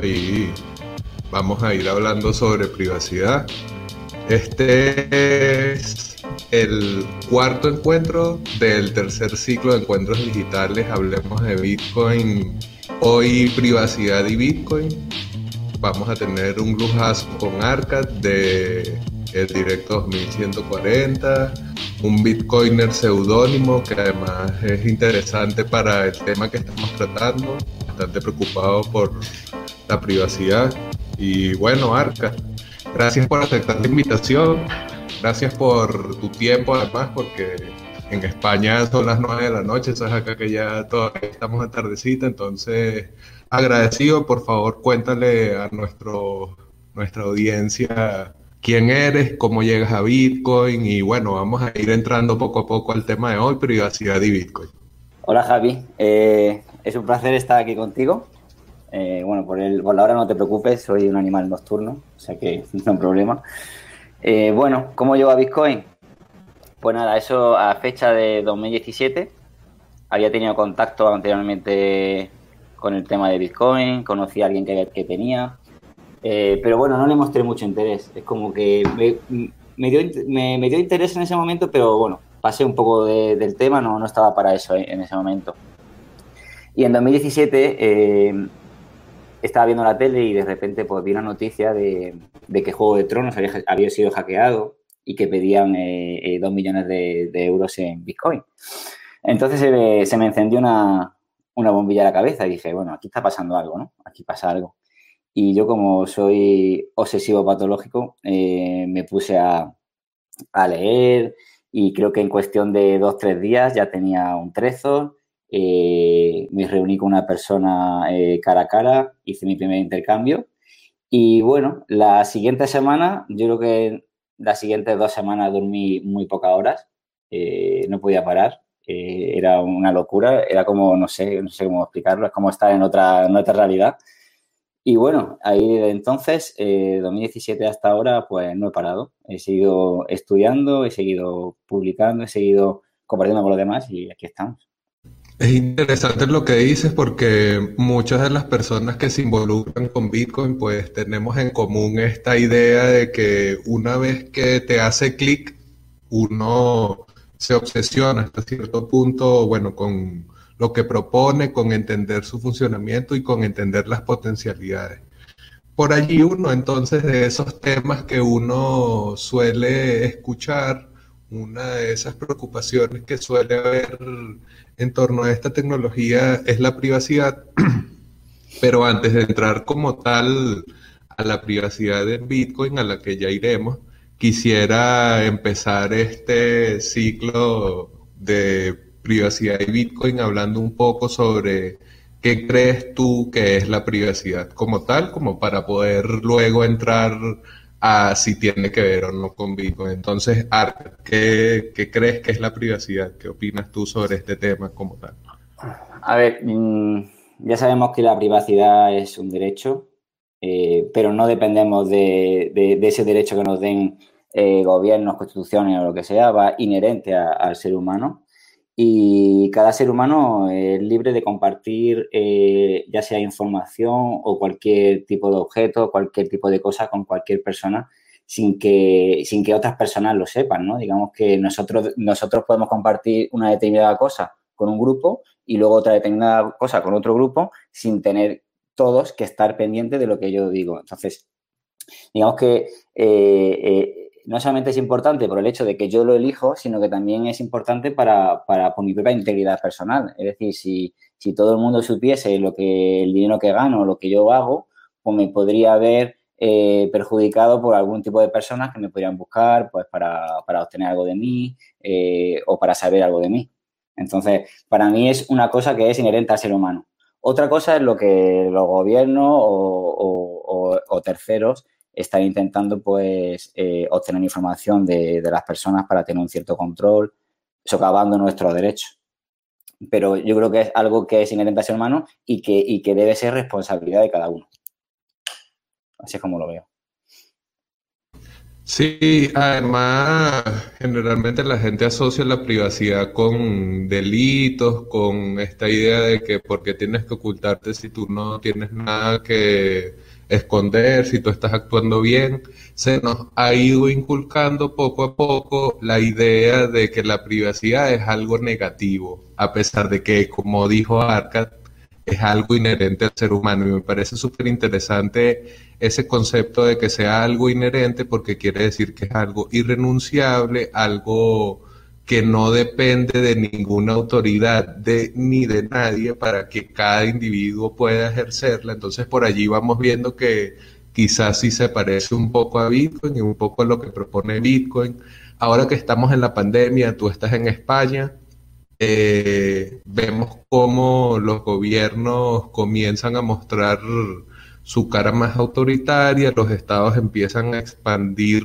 dicho, y vamos a ir hablando sobre privacidad. Este es el cuarto encuentro del tercer ciclo de encuentros digitales. Hablemos de Bitcoin. Hoy privacidad y Bitcoin. Vamos a tener un lujazo con Arcad de el directo 2140, un bitcoiner seudónimo que además es interesante para el tema que estamos tratando, bastante preocupado por la privacidad. Y bueno, Arca, gracias por aceptar la invitación, gracias por tu tiempo además, porque en España son las 9 de la noche, sabes acá que ya todavía estamos a tardecita, entonces agradecido, por favor cuéntale a nuestro, nuestra audiencia quién eres, cómo llegas a Bitcoin y bueno, vamos a ir entrando poco a poco al tema de hoy, privacidad y Bitcoin. Hola Javi, eh, es un placer estar aquí contigo. Eh, bueno, por, el, por la hora no te preocupes, soy un animal nocturno, o sea que no hay problema. Eh, bueno, ¿cómo llevo a Bitcoin? Pues nada, eso a fecha de 2017. Había tenido contacto anteriormente con el tema de Bitcoin, conocí a alguien que, que tenía, eh, pero bueno, no le mostré mucho interés. Es como que me, dio, me, dio, interés en ese momento, pero bueno, pasé un poco del tema, no, no estaba para eso en ese momento. Y en 2017 eh, estaba viendo la tele y de repente pues, vi una noticia de, que Juego de Tronos había, sido hackeado y que pedían dos millones de, euros en Bitcoin. Entonces se me, encendió una, una bombilla a la cabeza y dije, bueno, aquí está pasando algo, ¿no? Aquí pasa algo. Y yo como soy obsesivo patológico, eh, me puse a, leer y creo que en cuestión de dos, tres días ya tenía un trezo. Eh, me reuní con una persona eh, cara a cara, hice mi primer intercambio. Y bueno, la siguiente semana, yo creo que las siguientes dos semanas dormí muy pocas horas, no podía parar. era una locura, era como, no sé, no sé cómo explicarlo, es como estar en otra, otra realidad. Y bueno, ahí de entonces, 2017 eh, hasta ahora, pues no he parado. He seguido estudiando, he seguido publicando, he seguido compartiendo con los demás y aquí estamos. Es interesante lo que dices porque muchas de las personas que se involucran con Bitcoin pues tenemos en común esta idea de que una vez que te hace clic, uno se obsesiona hasta cierto punto, bueno, con lo que propone, con entender su funcionamiento y con entender las potencialidades. Por allí uno entonces de esos temas que uno suele escuchar, una de esas preocupaciones que suele haber en torno a esta tecnología es la privacidad. Pero antes de entrar como tal a la privacidad de Bitcoin, a la que ya iremos, quisiera empezar este ciclo de privacidad y Bitcoin, hablando un poco sobre qué crees tú que es la privacidad como tal, como para poder luego entrar a si tiene que ver o no con Bitcoin. Entonces, Art, ¿qué, crees que es la privacidad? ¿Qué opinas tú sobre este tema como tal? A ver, mm, ya sabemos que la privacidad es un derecho, eh, pero no dependemos de, ese derecho que nos den eh, gobiernos, constituciones o lo que sea, va inherente al ser humano y cada ser humano es libre de compartir eh, ya sea información o cualquier tipo de objeto, cualquier tipo de cosa con cualquier persona sin que, sin que otras personas lo sepan, ¿no? Digamos que nosotros, nosotros podemos compartir una determinada cosa con un grupo y luego otra determinada cosa con otro grupo sin tener todos que estar pendientes de lo que yo digo. Entonces, digamos que eh, eh, no solamente es importante por el hecho de que yo lo elijo, sino que también es importante para, para por mi propia integridad personal. Es decir, si, si, todo el mundo supiese lo que el dinero que gano, lo que yo hago, pues me podría haber eh, perjudicado por algún tipo de personas que me podrían buscar pues para, para obtener algo de mí eh, o para saber algo de mí. Entonces, para mí es una cosa que es inherente al ser humano. Otra cosa es lo que los gobiernos o, terceros están intentando pues eh, obtener información de, las personas para tener un cierto control, socavando nuestros derechos. Pero yo creo que es algo que es inherente a ser humano y que, que debe ser responsabilidad de cada uno. Así es como lo veo. Sí, además, generalmente la gente asocia la privacidad con delitos, con esta idea de que porque tienes que ocultarte si tú no tienes nada que esconder, si tú estás actuando bien. Se nos ha ido inculcando poco a poco la idea de que la privacidad es algo negativo, a pesar de que, como dijo Arcad, es algo inherente al ser humano. Y me parece súper interesante ese concepto de que sea algo inherente porque quiere decir que es algo irrenunciable, algo que no depende de ninguna autoridad de, ni de nadie para que cada individuo pueda ejercerla. Entonces por allí vamos viendo que quizás sí se parece un poco a Bitcoin y un poco a lo que propone Bitcoin. Ahora que estamos en la pandemia, tú estás en España, eh, vemos cómo los gobiernos comienzan a mostrar su cara más autoritaria, los estados empiezan a expandir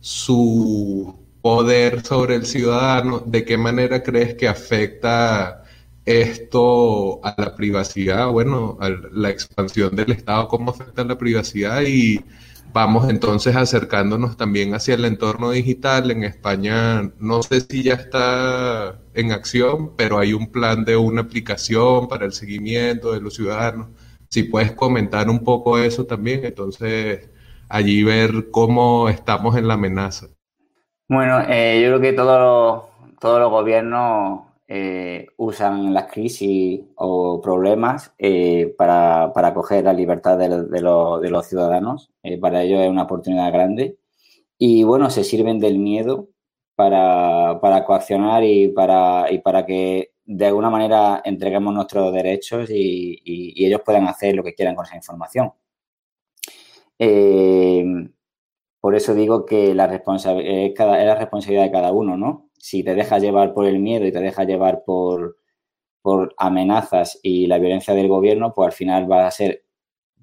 su poder sobre el ciudadano. ¿De qué manera crees que afecta esto a la privacidad? Bueno, a la expansión del Estado, ¿cómo afecta a la privacidad? Y vamos entonces acercándonos también hacia el entorno digital. En España no sé si ya está en acción, pero hay un plan de una aplicación para el seguimiento de los ciudadanos. Si puedes comentar un poco eso también, entonces allí ver cómo estamos en la amenaza. Bueno, eh, yo creo que todos los, todos los gobiernos eh, usan las crisis o problemas eh, para, para coger la libertad de, de, de los ciudadanos. para ello es una oportunidad grande. Y bueno, se sirven del miedo para, para coaccionar y para, y para que de alguna manera entreguemos nuestros derechos y, y, ellos puedan hacer lo que quieran con esa información. Eh, por eso digo que la responsabilidad es, la responsabilidad de cada uno, ¿no? Si te dejas llevar por el miedo y te dejas llevar por, por amenazas y la violencia del gobierno, pues al final va a ser,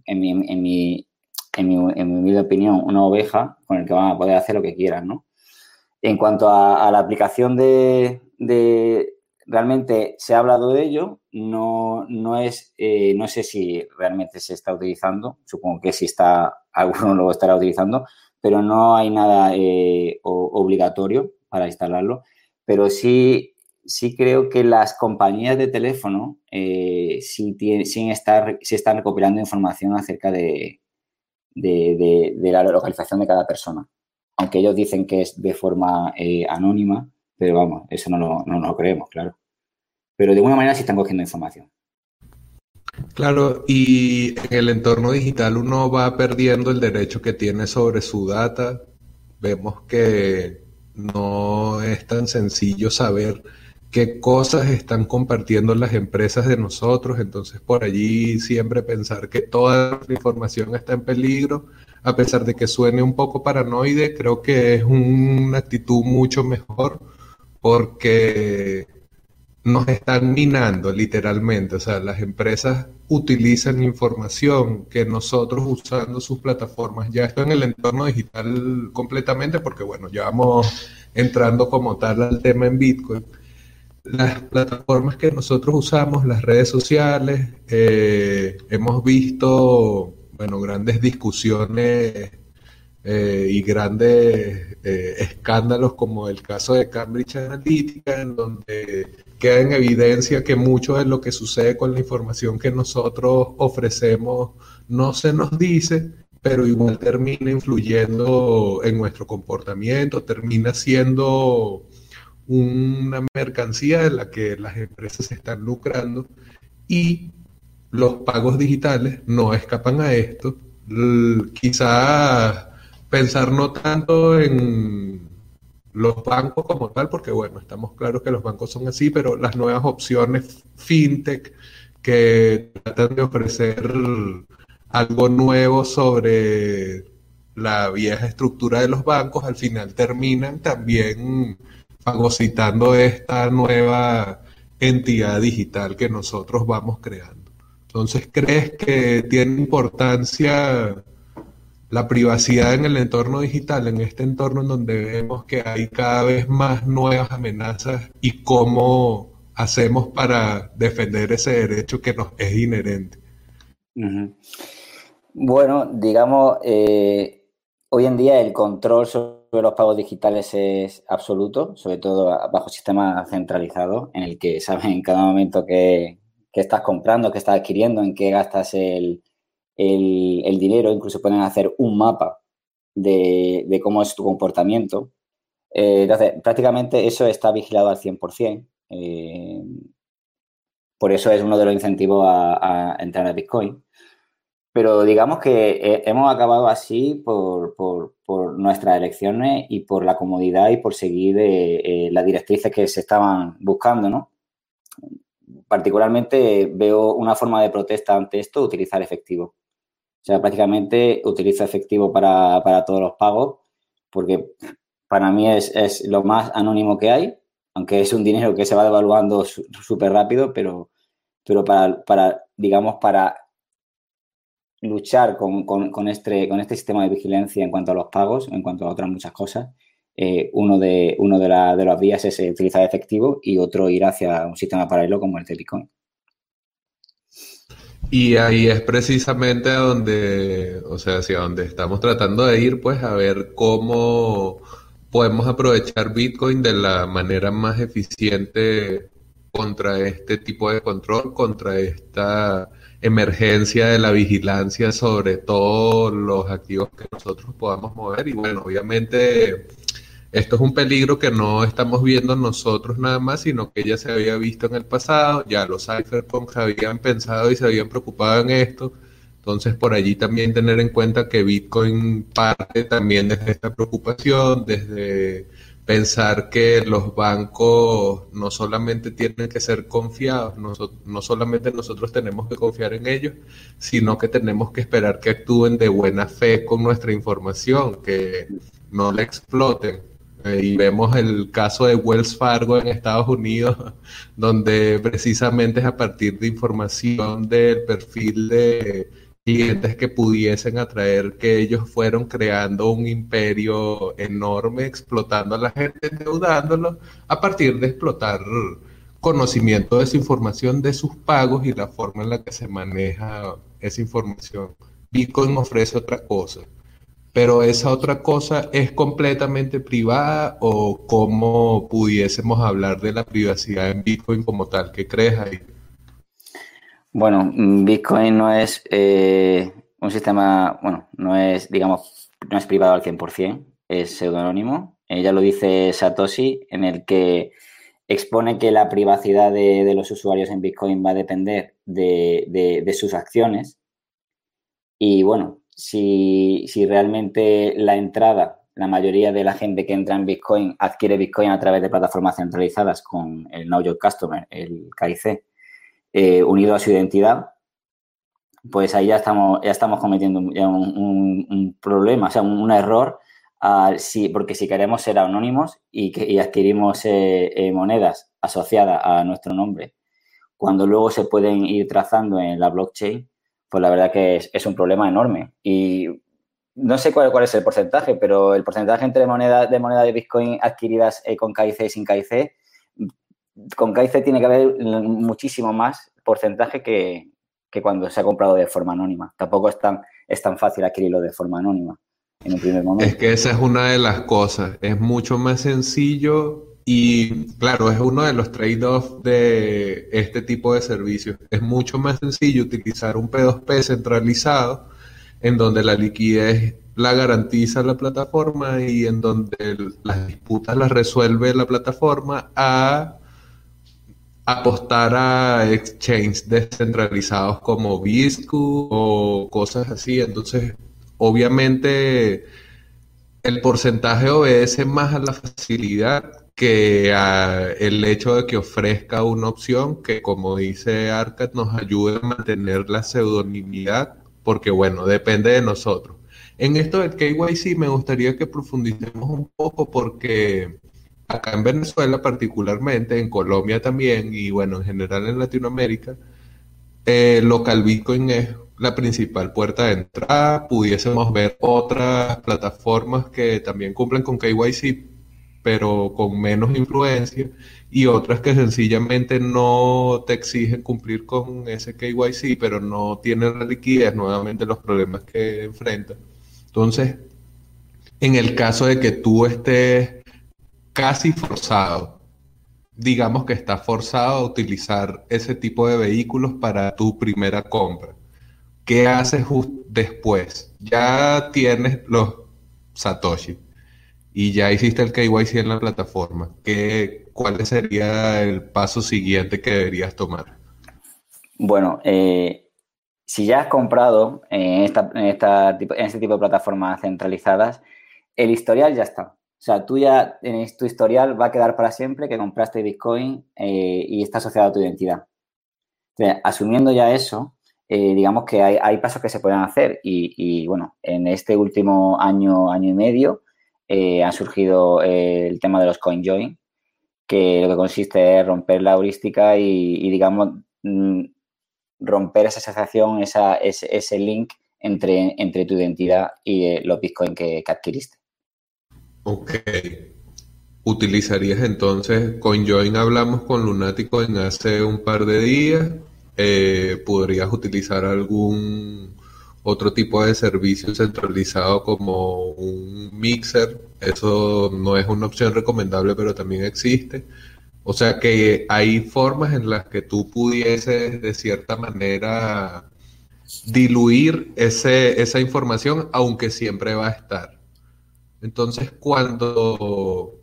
en mi, en mi, en mi, mi opinión, una oveja con el que van a poder hacer lo que quieran, ¿no? En cuanto a, la aplicación de, realmente se ha hablado de ello, no, no es, eh, no sé si realmente se está utilizando, supongo que si está, alguno lo estará utilizando, pero no hay nada eh, obligatorio para instalarlo, pero sí, sí creo que las compañías de teléfono eh, sí, están recopilando información acerca de, de la localización de cada persona aunque ellos dicen que es de forma eh, anónima, pero vamos, eso no lo, no, lo creemos, claro. Pero de alguna manera sí están cogiendo información. Claro, y en el entorno digital uno va perdiendo el derecho que tiene sobre su data. Vemos que no es tan sencillo saber qué cosas están compartiendo las empresas de nosotros, entonces por allí siempre pensar que toda la información está en peligro a pesar de que suene un poco paranoide, creo que es una actitud mucho mejor porque nos están minando literalmente. O sea, las empresas utilizan información que nosotros usando sus plataformas, ya esto en el entorno digital completamente, porque bueno, ya vamos entrando como tal al tema en Bitcoin. Las plataformas que nosotros usamos, las redes sociales, eh, hemos visto bueno, grandes discusiones eh, y grandes eh, escándalos como el caso de Cambridge Analytica, en donde queda en evidencia que mucho de lo que sucede con la información que nosotros ofrecemos no se nos dice, pero igual termina influyendo en nuestro comportamiento, termina siendo una mercancía de la que las empresas están lucrando y los pagos digitales no escapan a esto. Quizás pensar no tanto en los bancos como tal, porque bueno, estamos claros que los bancos son así, pero las nuevas opciones fintech que tratan de ofrecer algo nuevo sobre la vieja estructura de los bancos, al final terminan también fagocitando esta nueva entidad digital que nosotros vamos creando. Entonces, ¿crees que tiene importancia la privacidad en el entorno digital, en este entorno en donde vemos que hay cada vez más nuevas amenazas y cómo hacemos para defender ese derecho que nos es inherente? Bueno, digamos, eh, hoy en día el control sobre los pagos digitales es absoluto, sobre todo bajo sistema centralizado, en el que saben en cada momento qué, estás comprando, qué estás adquiriendo, en qué gastas el, dinero, incluso pueden hacer un mapa de, cómo es tu comportamiento. Eh, entonces, prácticamente eso está vigilado al 100%. Eh, por eso es uno de los incentivos a entrar a Bitcoin. Pero digamos que eh, hemos acabado así por, nuestras elecciones y por la comodidad y por seguir eh, las directrices que se estaban buscando, ¿no? Particularmente veo una forma de protesta ante esto, utilizar efectivo. O sea, prácticamente utilizo efectivo para, todos los pagos porque para mí es, lo más anónimo que hay, aunque es un dinero que se va devaluando súper rápido, pero, pero para, para, digamos, para luchar con, este, con este sistema de vigilancia en cuanto a los pagos, en cuanto a otras muchas cosas. Eh, uno de, uno de, la, de las vías es utilizar efectivo y otro ir hacia un sistema paralelo como el de. Y ahí es precisamente a donde, o sea, hacia donde estamos tratando de ir, pues a ver cómo podemos aprovechar Bitcoin de la manera más eficiente contra este tipo de control, contra esta emergencia de la vigilancia sobre todos los activos que nosotros podamos mover. Y bueno, obviamente esto es un peligro que no estamos viendo nosotros nada más, sino que ya se había visto en el pasado, ya los cypherpunks habían pensado y se habían preocupado en esto. Entonces, por allí también tener en cuenta que Bitcoin parte también desde esta preocupación, desde pensar que los bancos no solamente tienen que ser confiados, no, solamente nosotros tenemos que confiar en ellos, sino que tenemos que esperar que actúen de buena fe con nuestra información, que no la exploten. Eh, y vemos el caso de Wells Fargo en Estados Unidos, donde precisamente es a partir de información del perfil de clientes que pudiesen atraer que ellos fueron creando un imperio enorme, explotando a la gente, endeudándolo, a partir de explotar conocimiento de esa información, de sus pagos y la forma en la que se maneja esa información. Bitcoin ofrece otra cosa, pero esa otra cosa es completamente privada o cómo pudiésemos hablar de la privacidad en Bitcoin como tal. ¿Qué crees ahí? Bueno, mm, Bitcoin no es eh, un sistema, bueno, no es, digamos, no es privado al 100%, es pseudónimo. ya lo dice Satoshi, en el que expone que la privacidad de, los usuarios en Bitcoin va a depender de, sus acciones. Y bueno, si, realmente la entrada, la mayoría de la gente que entra en Bitcoin adquiere Bitcoin a través de plataformas centralizadas con el Know Your Customer, el KIC, eh, unido a su identidad, pues ahí ya estamos, ya estamos cometiendo un, problema, o sea, un, error, porque si queremos ser anónimos y, adquirimos eh, eh, monedas asociadas a nuestro nombre, cuando luego se pueden ir trazando en la blockchain, pues la verdad que es, un problema enorme. Y no sé cuál, cuál, es el porcentaje, pero el porcentaje entre monedas de moneda de Bitcoin adquiridas con KIC y sin KIC con KIC tiene que haber muchísimo más porcentaje que, cuando se ha comprado de forma anónima. Tampoco es tan, es tan fácil adquirirlo de forma anónima en un primer momento. Es que esa es una de las cosas. Es mucho más sencillo y, claro, es uno de los trade-offs de este tipo de servicios. Es mucho más sencillo utilizar un P2P centralizado en donde la liquidez la garantiza la plataforma y en donde las disputas las resuelve la plataforma a apostar a exchanges descentralizados como Biscu o cosas así. Entonces, obviamente, el porcentaje obedece más a la facilidad que al hecho de que ofrezca una opción que, como dice Arcad, nos ayude a mantener la pseudonimidad, porque bueno, depende de nosotros. En esto del KYC me gustaría que profundicemos un poco porque acá en Venezuela particularmente, en Colombia también y bueno, en general en Latinoamérica, eh, local Bitcoin es la principal puerta de entrada. Pudiésemos ver otras plataformas que también cumplen con KYC, pero con menos influencia, y otras que sencillamente no te exigen cumplir con ese KYC, pero no tienen la liquidez, nuevamente los problemas que enfrentan. Entonces, en el caso de que tú estés casi forzado, digamos que estás forzado a utilizar ese tipo de vehículos para tu primera compra. ¿Qué haces después? Ya tienes los Satoshi y ya hiciste el KYC en la plataforma. ¿Qué, ¿Cuál sería el paso siguiente que deberías tomar? Bueno, eh, si ya has comprado en, esta, en, este tipo de plataformas centralizadas, el historial ya está. O sea, tú ya en tu historial va a quedar para siempre que compraste Bitcoin eh, y está asociado a tu identidad. Asumiendo ya eso, eh, digamos que hay, pasos que se pueden hacer y, bueno, en este último año, año y medio, ha surgido el tema de los CoinJoin, que lo que consiste es romper la heurística y, digamos, mm, romper esa asociación, esa, ese, link entre, entre tu identidad y eh, los bitcoins que, adquiriste. Ok. ¿Utilizarías entonces CoinJoin? Hablamos con Lunaticoin hace un par de días. Eh, ¿Podrías utilizar algún otro tipo de servicio centralizado como un mixer? Eso no es una opción recomendable, pero también existe. O sea que hay formas en las que tú pudieses de cierta manera diluir ese, esa información, aunque siempre va a estar. Entonces, cuando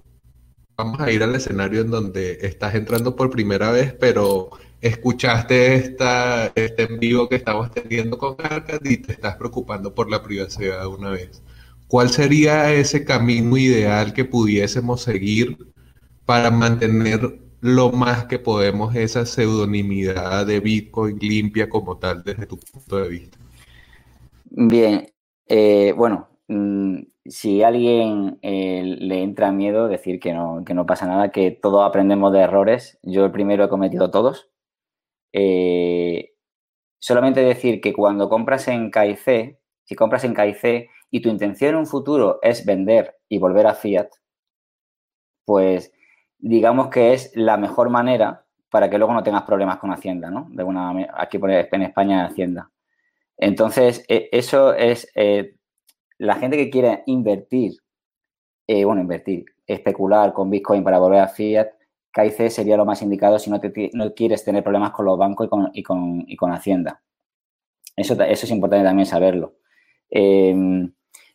vamos a ir al escenario en donde estás entrando por primera vez, pero escuchaste esta, este en vivo que estamos teniendo con Arcad y te estás preocupando por la privacidad una vez. ¿Cuál sería ese camino ideal que pudiésemos seguir para mantener lo más que podemos esa pseudonimidad de Bitcoin limpia como tal desde tu punto de vista? Bien, eh, bueno, mm, si alguien eh, le entra miedo decir que no, que no pasa nada, que todos aprendemos de errores, yo el primero he cometido todos. Eh, solamente decir que cuando compras en KIC, si compras en KIC y tu intención en un futuro es vender y volver a fiat, pues digamos que es la mejor manera para que luego no tengas problemas con Hacienda, ¿no? De una, aquí en España Hacienda. Entonces, e, eso es eh, la gente que quiere invertir, eh, bueno, invertir, especular con Bitcoin para volver a fiat, KIC sería lo más indicado si no, quieres tener problemas con los bancos y con, Hacienda. Eso, eso, es importante también saberlo. Em,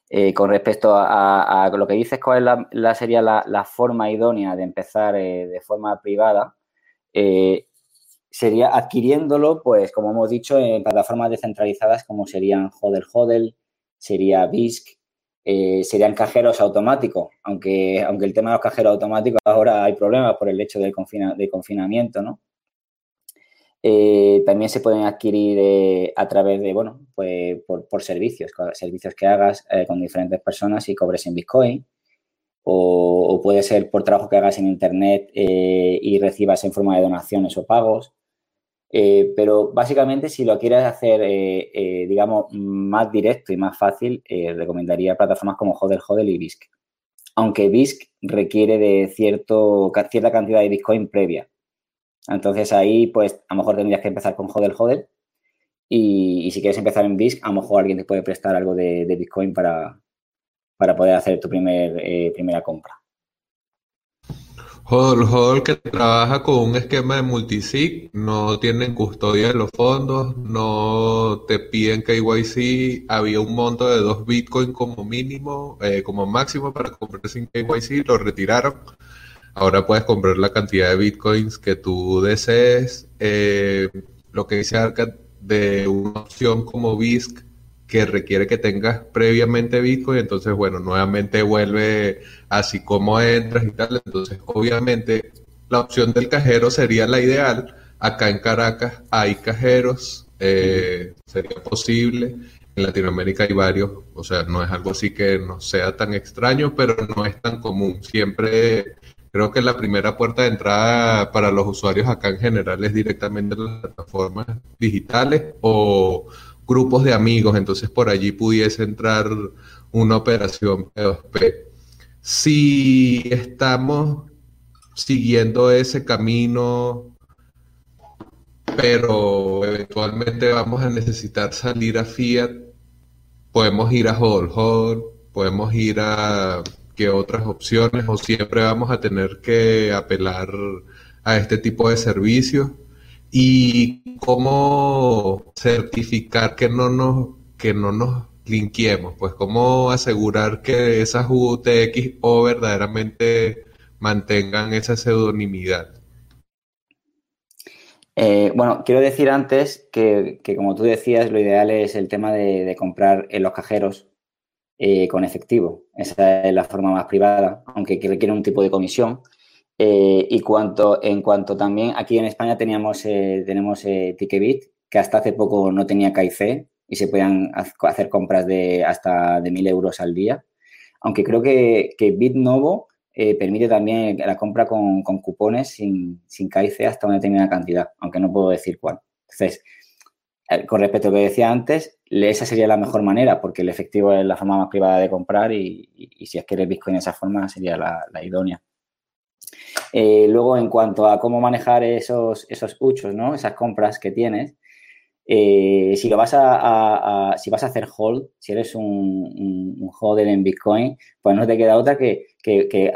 eh, con respecto a, lo que dices, cuál es la, sería la, forma idónea de empezar eh, de forma privada, eh, sería adquiriéndolo, pues como hemos dicho, en plataformas descentralizadas como serían Hodel Hodel, sería BISC, serían cajeros automáticos, aunque, aunque el tema de los cajeros automáticos ahora hay problemas por el hecho del, del confinamiento, ¿no? Eh, también se pueden adquirir eh, a través de, bueno, pues por, servicios, servicios que hagas eh, con diferentes personas y cobres en Bitcoin. O, puede ser por trabajo que hagas en Internet y recibas en forma de donaciones o pagos. Pero básicamente, si lo quieres hacer, digamos, más directo y más fácil, recomendaría plataformas como Hodel Hodel y BISC. Aunque BISC requiere de cierto, cierta cantidad de Bitcoin previa. Entonces ahí, pues, a lo mejor tendrías que empezar con Hodel Hodel. Y, si quieres empezar en BISC, a lo mejor alguien te puede prestar algo de, Bitcoin para, para, poder hacer tu primer, eh, primera compra. Hodel Hodel que trabaja con un esquema de multisig, no tienen custodia de los fondos, no te piden KYC, había un monto de dos Bitcoin como mínimo, eh, como máximo para comprar sin KYC, lo retiraron Ahora puedes comprar la cantidad de bitcoins que tú desees. Eh, lo que dice Arca de una opción como BISC que requiere que tengas previamente Bitcoin, entonces, bueno, nuevamente vuelve así como entras y tal. Entonces, obviamente, la opción del cajero sería la ideal. Acá en Caracas hay cajeros, eh, sería posible. En Latinoamérica hay varios, o sea, no es algo así que no sea tan extraño, pero no es tan común. Siempre Creo que la primera puerta de entrada para los usuarios acá en general es directamente las plataformas digitales o grupos de amigos, entonces por allí pudiese entrar una operación P2P. Si estamos siguiendo ese camino, pero eventualmente vamos a necesitar salir a Fiat, podemos ir a Hold podemos ir a qué otras opciones o siempre vamos a tener que apelar a este tipo de servicios y cómo certificar que no nos que no nos pues cómo asegurar que esas UTX o verdaderamente mantengan esa pseudonimidad. Eh, bueno, quiero decir antes que, como tú decías, lo ideal es el tema de, comprar en los cajeros eh, con efectivo. Esa es la forma más privada, aunque requiere un tipo de comisión. Eh, y cuanto, en cuanto también aquí en España teníamos, tenemos Ticketbit, que hasta hace poco no tenía KIC y se podían hacer compras de hasta de 1.000 euros al día. Aunque creo que, que BitNovo eh, permite también la compra con, cupones sin, sin hasta una determinada cantidad, aunque no puedo decir cuál. Entonces, eh, con respecto a lo que decía antes, esa sería la mejor manera, porque el efectivo es la forma más privada de comprar y, si es que eres Bitcoin de esa forma sería la, idónea. Eh, luego, en cuanto a cómo manejar esos, esos huchos, ¿no? esas compras que tienes, eh, si lo vas a, si vas a hacer hold, si eres un, un, holder en Bitcoin, pues no te queda otra que,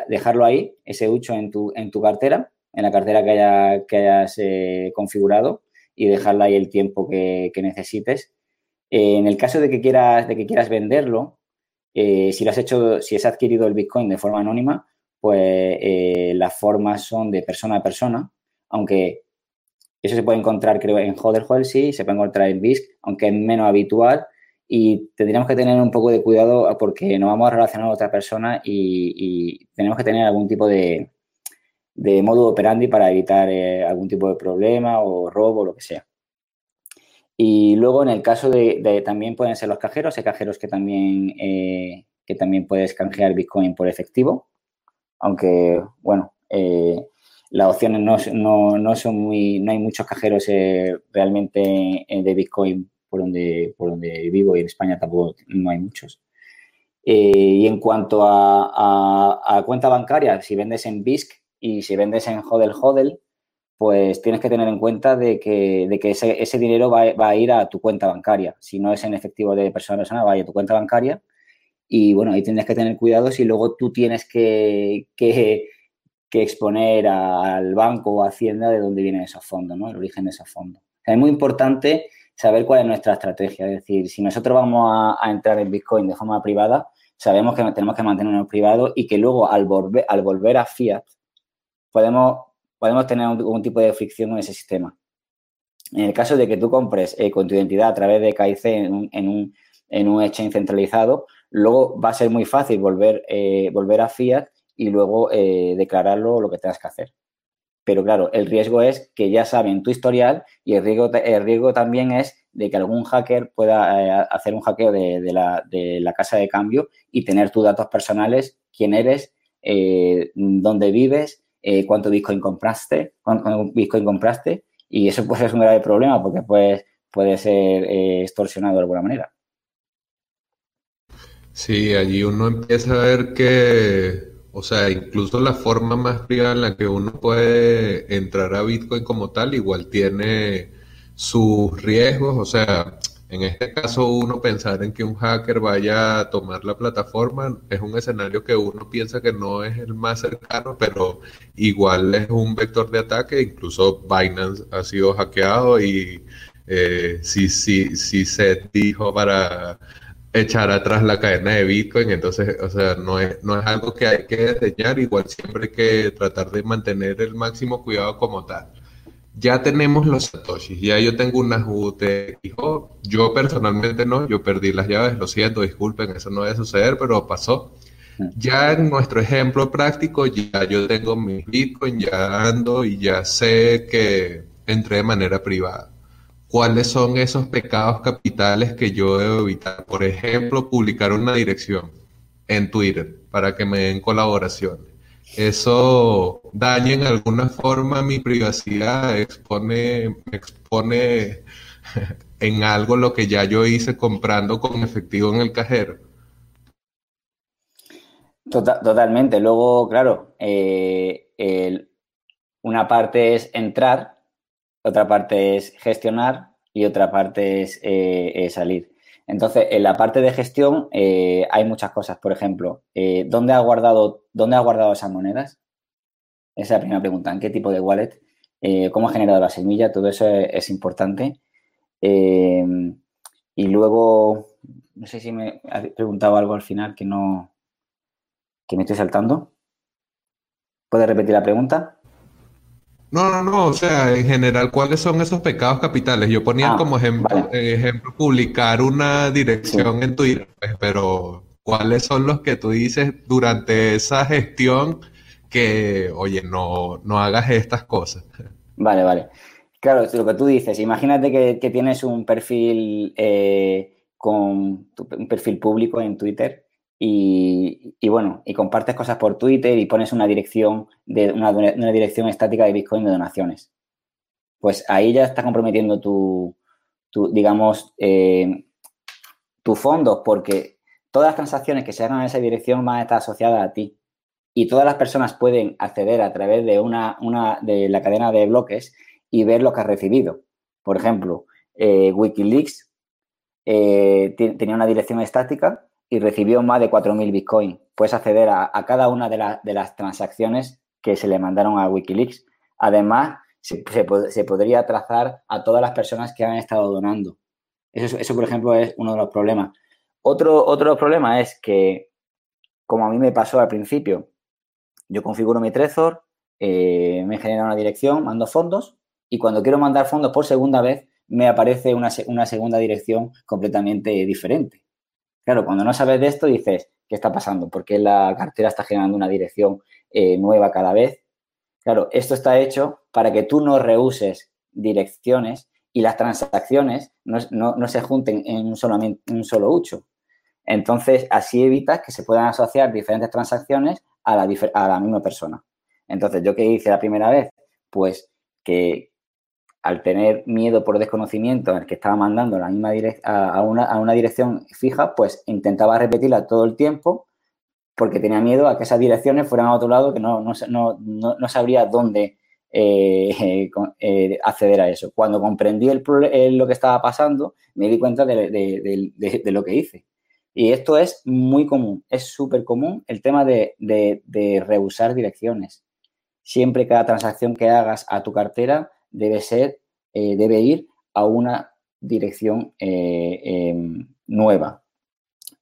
dejarlo ahí, ese hucho en tu, en tu cartera, en la cartera que, que hayas eh, configurado y dejarla ahí el tiempo que, necesites. En el caso de que quieras, de que quieras venderlo, si lo has hecho, si has adquirido el Bitcoin de forma anónima, pues las formas son de persona a persona, aunque eso se puede encontrar, creo, en Hodder sí, se puede encontrar en BISC, aunque es menos habitual. Y tendríamos que tener un poco de cuidado porque nos vamos a relacionar a otra persona y, tenemos que tener algún tipo de, de modo operandi para evitar eh, algún tipo de problema o robo o lo que sea. Y luego, en el caso de, también pueden ser los cajeros, hay cajeros que también, eh, que también puedes canjear Bitcoin por efectivo, aunque, bueno, eh, las opciones no, no, son muy, no hay muchos cajeros eh, realmente eh, de Bitcoin por donde, por donde vivo y en España tampoco no hay muchos. Eh, y en cuanto a, a, cuenta bancaria, si vendes en BISC y si vendes en Hodel Hodel, pues tienes que tener en cuenta de que, de que ese, ese, dinero va, va, a ir a tu cuenta bancaria. Si no es en efectivo de persona a persona, va a ir a tu cuenta bancaria. Y bueno, ahí tienes que tener cuidado si luego tú tienes que, que exponer al banco o a Hacienda de dónde vienen esos fondos, ¿no? El origen de esos fondos. es muy importante saber cuál es nuestra estrategia. Es decir, si nosotros vamos a, entrar en Bitcoin de forma privada, sabemos que tenemos que mantenernos privados y que luego al volver, al volver a Fiat podemos, podemos tener algún tipo de fricción en ese sistema. En el caso de que tú compres eh, con tu identidad a través de KIC en un, en un exchange centralizado, luego va a ser muy fácil volver, eh, volver a Fiat y luego eh, declararlo lo que tengas que hacer. Pero claro, el riesgo es que ya saben tu historial y el riesgo, el riesgo también es de que algún hacker pueda eh, hacer un hackeo de, la, casa de cambio y tener tus datos personales, quién eres, eh, dónde vives, cuánto Bitcoin compraste, cuánto Bitcoin compraste y eso puede ser un grave problema porque pues, puede ser extorsionado de alguna manera. Sí, allí uno empieza a ver que o sea, incluso la forma más privada en la que uno puede entrar a Bitcoin como tal, igual tiene sus riesgos. O sea, en este caso uno pensar en que un hacker vaya a tomar la plataforma es un escenario que uno piensa que no es el más cercano, pero igual es un vector de ataque. Incluso Binance ha sido hackeado y eh, sí, sí, sí se dijo para echar atrás la cadena de Bitcoin, entonces, o sea, no es, no es algo que hay que desdeñar, igual siempre hay que tratar de mantener el máximo cuidado como tal. Ya tenemos los satoshis, ya yo tengo unas UTX, yo personalmente no, yo perdí las llaves, lo siento, disculpen, eso no debe suceder, pero pasó. Ya en nuestro ejemplo práctico, ya yo tengo mi Bitcoin, ya ando y ya sé que entré de manera privada cuáles son esos pecados capitales que yo debo evitar. Por ejemplo, publicar una dirección en Twitter para que me den colaboraciones. Eso daña en alguna forma mi privacidad, expone, expone en algo lo que ya yo hice comprando con efectivo en el cajero. Tota-, totalmente. Luego, claro, eh, una parte es entrar otra parte es gestionar y otra parte es eh, salir. Entonces, en la parte de gestión eh, hay muchas cosas. Por ejemplo, eh, ¿dónde has guardado, dónde has guardado esas monedas? Esa es la primera pregunta. ¿En qué tipo de wallet? Eh, ¿Cómo ha generado la semilla? Todo eso es, importante. y luego, no sé si me has preguntado algo al final que no, que me estoy saltando. ¿Puedes repetir la pregunta? No, no, no, o sea, en general, ¿cuáles son esos pecados capitales? Yo ponía Ah, como ejemplo, vale. ejemplo publicar una Sí. dirección en Twitter, pues, pero ¿cuáles son los que tú dices durante esa gestión que, oye, no, no hagas estas cosas? Vale, vale. Claro, lo que tú dices, imagínate que, que tienes un perfil eh, con un perfil público en Twitter y, bueno, y compartes cosas por Twitter y pones una dirección de una, dirección estática de Bitcoin de donaciones. Pues ahí ya estás comprometiendo tu, tu digamos, eh, tus fondos, porque todas las transacciones que se hagan en esa dirección van a estar asociadas a ti y todas las personas pueden acceder a través de una, una de la cadena de bloques y ver lo que has recibido. Por ejemplo, eh, Wikileaks eh, tenía una dirección estática y recibió más de 4.000 Bitcoin. Puedes acceder a, a cada una de, de, las transacciones que se le mandaron a Wikileaks. Además, se, se, se, podría trazar a todas las personas que han estado donando. Eso, eso, por ejemplo, es uno de los problemas. Otro, otro problema es que, como a mí me pasó al principio, yo configuro mi Trezor, eh, me genera una dirección, mando fondos y cuando quiero mandar fondos por segunda vez me aparece una, una, segunda dirección completamente diferente. Claro, cuando no sabes de esto dices, ¿qué está pasando? ¿Por qué la cartera está generando una dirección eh, nueva cada vez? Claro, esto está hecho para que tú no reuses direcciones y las transacciones no, no, no se junten en un, solo, en un solo ucho. Entonces, así evitas que se puedan asociar diferentes transacciones a la, a la misma persona. Entonces, ¿yo qué hice la primera vez? Pues que al tener miedo por desconocimiento en el que estaba mandando la misma a, una, a, una, dirección fija, pues intentaba repetirla todo el tiempo porque tenía miedo a que esas direcciones fueran a otro lado que no, no, no, no sabría dónde eh, eh, acceder a eso. Cuando comprendí lo que estaba pasando, me di cuenta de, de, de, de, lo que hice. Y esto es muy común, es súper común el tema de, reusar direcciones. Siempre cada transacción que hagas a tu cartera debe ser, eh, debe ir a una dirección eh, eh, nueva.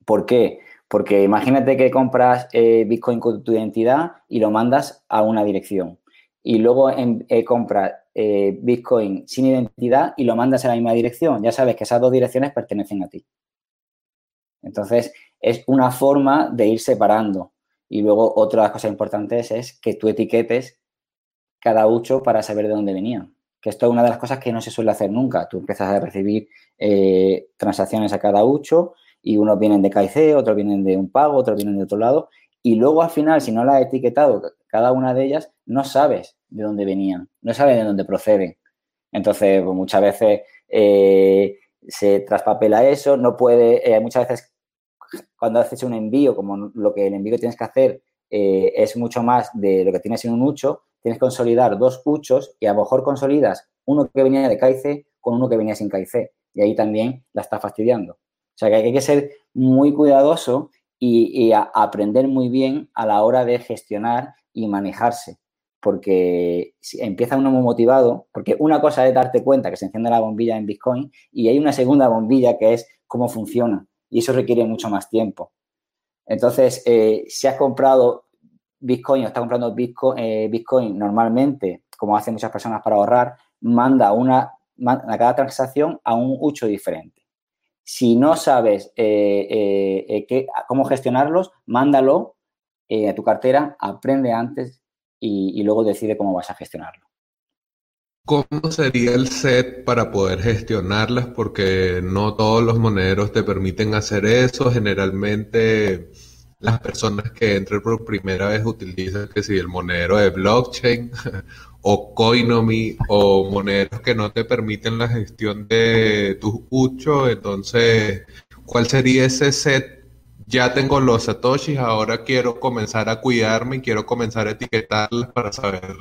¿Por qué? Porque imagínate que compras eh, Bitcoin con tu identidad y lo mandas a una dirección. Y luego en, compras eh, Bitcoin sin identidad y lo mandas a la misma dirección. Ya sabes que esas dos direcciones pertenecen a ti. Entonces, es una forma de ir separando. Y luego otra cosa importante es que tú etiquetes cada ucho para saber de dónde venían. Que esto es una de las cosas que no se suele hacer nunca. Tú empiezas a recibir eh, transacciones a cada ucho y unos vienen de KIC, otros vienen de un pago, otros vienen de otro lado. Y luego al final, si no la has etiquetado cada una de ellas, no sabes de dónde venían, no sabes de dónde proceden. Entonces, pues, muchas veces eh, se traspapela eso, no puede, eh, muchas veces cuando haces un envío, como lo que el envío que tienes que hacer es mucho más de lo que tienes en un ucho, tienes que consolidar dos uchos y a lo mejor consolidas uno que venía de KIC con uno que venía sin KIC y ahí también la está fastidiando. O sea que hay que ser muy cuidadoso y, aprender muy bien a la hora de gestionar y manejarse. Porque si empieza uno muy motivado, porque una cosa es darte cuenta que se enciende la bombilla en Bitcoin y hay una segunda bombilla que es cómo funciona y eso requiere mucho más tiempo. Entonces, eh, si has comprado Bitcoin o estás comprando Bitcoin, eh, Bitcoin, normalmente, como hacen muchas personas para ahorrar, manda una, a cada transacción a un ucho diferente. Si no sabes eh, qué, cómo gestionarlos, mándalo a tu cartera, aprende antes y, y luego decide cómo vas a gestionarlo. ¿Cómo sería el set para poder gestionarlas? Porque no todos los moneros te permiten hacer eso. Generalmente las personas que entran por primera vez utilizan que si el monedero de blockchain o Coinomi o moneros que no te permiten la gestión de tus ucho. Entonces, ¿cuál sería ese set? Ya tengo los satoshis, ahora quiero comenzar a cuidarme y quiero comenzar a etiquetarlas para saber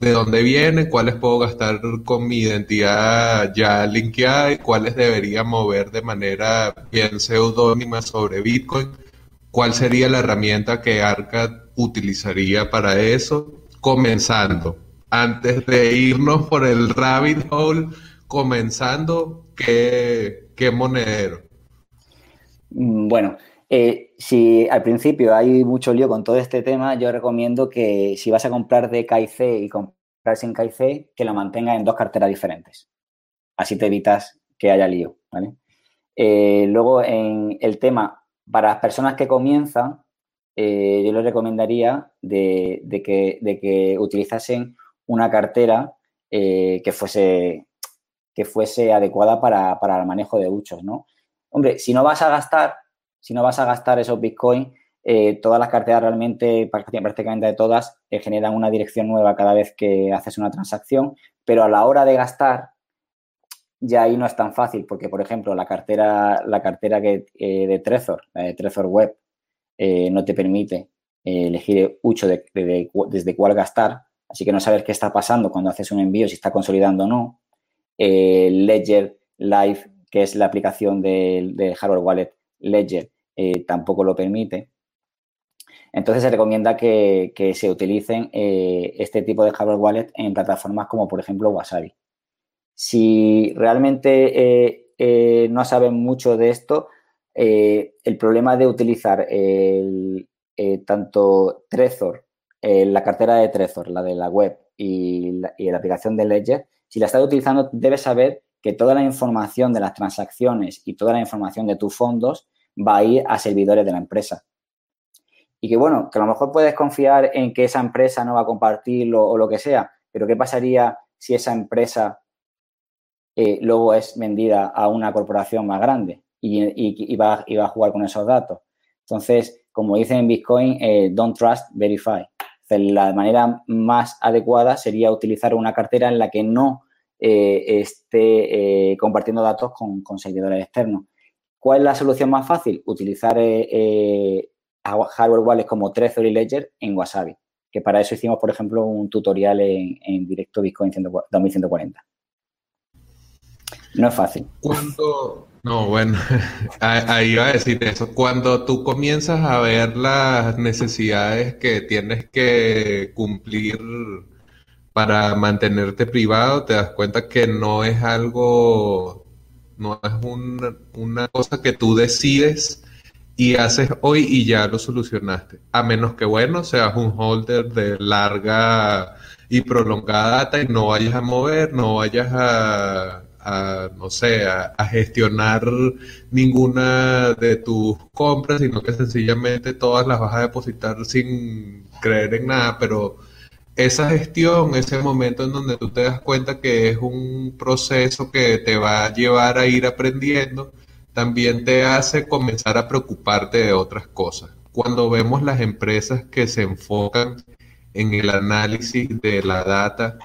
de dónde viene, cuáles puedo gastar con mi identidad ya linkeada y cuáles debería mover de manera bien seudónima sobre Bitcoin. ¿Cuál sería la herramienta que Arcad utilizaría para eso? Comenzando, antes de irnos por el rabbit hole, comenzando, ¿qué, monedero? Mm, bueno, eh, si al principio hay mucho lío con todo este tema, yo recomiendo que si vas a comprar de KIC y comprar sin KIC, que lo mantengas en dos carteras diferentes. Así te evitas que haya lío, eh, luego, en el tema, para las personas que comienzan, eh, yo les recomendaría de, que, utilizasen una cartera que, fuese, que fuese adecuada para, para el manejo de huchos, ¿no? Hombre, si no vas a gastar si no vas a gastar esos bitcoins, eh, todas las carteras realmente, prácticamente de todas, eh, generan una dirección nueva cada vez que haces una transacción, pero a la hora de gastar, ya ahí no es tan fácil, porque, por ejemplo, la cartera, la cartera que, eh, de Trezor, la de Trezor Web, no te permite elegir mucho desde cuál gastar, así que no sabes qué está pasando cuando haces un envío, si está consolidando o no. Ledger Live, que es la aplicación de hardware wallet, Ledger eh, tampoco lo permite. Entonces se recomienda que, se utilicen eh, este tipo de hardware wallet en plataformas como por ejemplo Wasabi. Si realmente eh, no saben mucho de esto, el problema de utilizar tanto Trezor, la cartera de Trezor, la de la web y la, y la aplicación de Ledger, si la estás utilizando debes saber que toda la información de las transacciones y toda la información de tus fondos va a ir a servidores de la empresa. Y que bueno, que a lo mejor puedes confiar en que esa empresa no va a compartirlo o lo que sea, pero ¿qué pasaría si esa empresa eh, luego es vendida a una corporación más grande y, va, a jugar con esos datos? Entonces, como dicen en Bitcoin, eh, don't trust, verify. La manera más adecuada sería utilizar una cartera en la que no eh, esté compartiendo datos con, seguidores externos. ¿Cuál es la solución más fácil? Utilizar hardware wallets como Trezor y Ledger en Wasabi, que para eso hicimos, por ejemplo, un tutorial en, directo Bitcoin 2140. No es fácil. Cuando, no, bueno, ahí iba a decir eso. Cuando tú comienzas a ver las necesidades que tienes que cumplir para mantenerte privado, te das cuenta que no es algo no es una cosa que tú decides y haces hoy y ya lo solucionaste. A menos que, bueno, seas un holder de larga y prolongada data y no vayas a mover, no vayas a, no sé, a, a, gestionar ninguna de tus compras, sino que sencillamente todas las vas a depositar sin creer en nada, pero esa gestión, ese momento en donde tú te das cuenta que es un proceso que te va a llevar a ir aprendiendo, también te hace comenzar a preocuparte de otras cosas. Cuando vemos las empresas que se enfocan en el análisis de la data,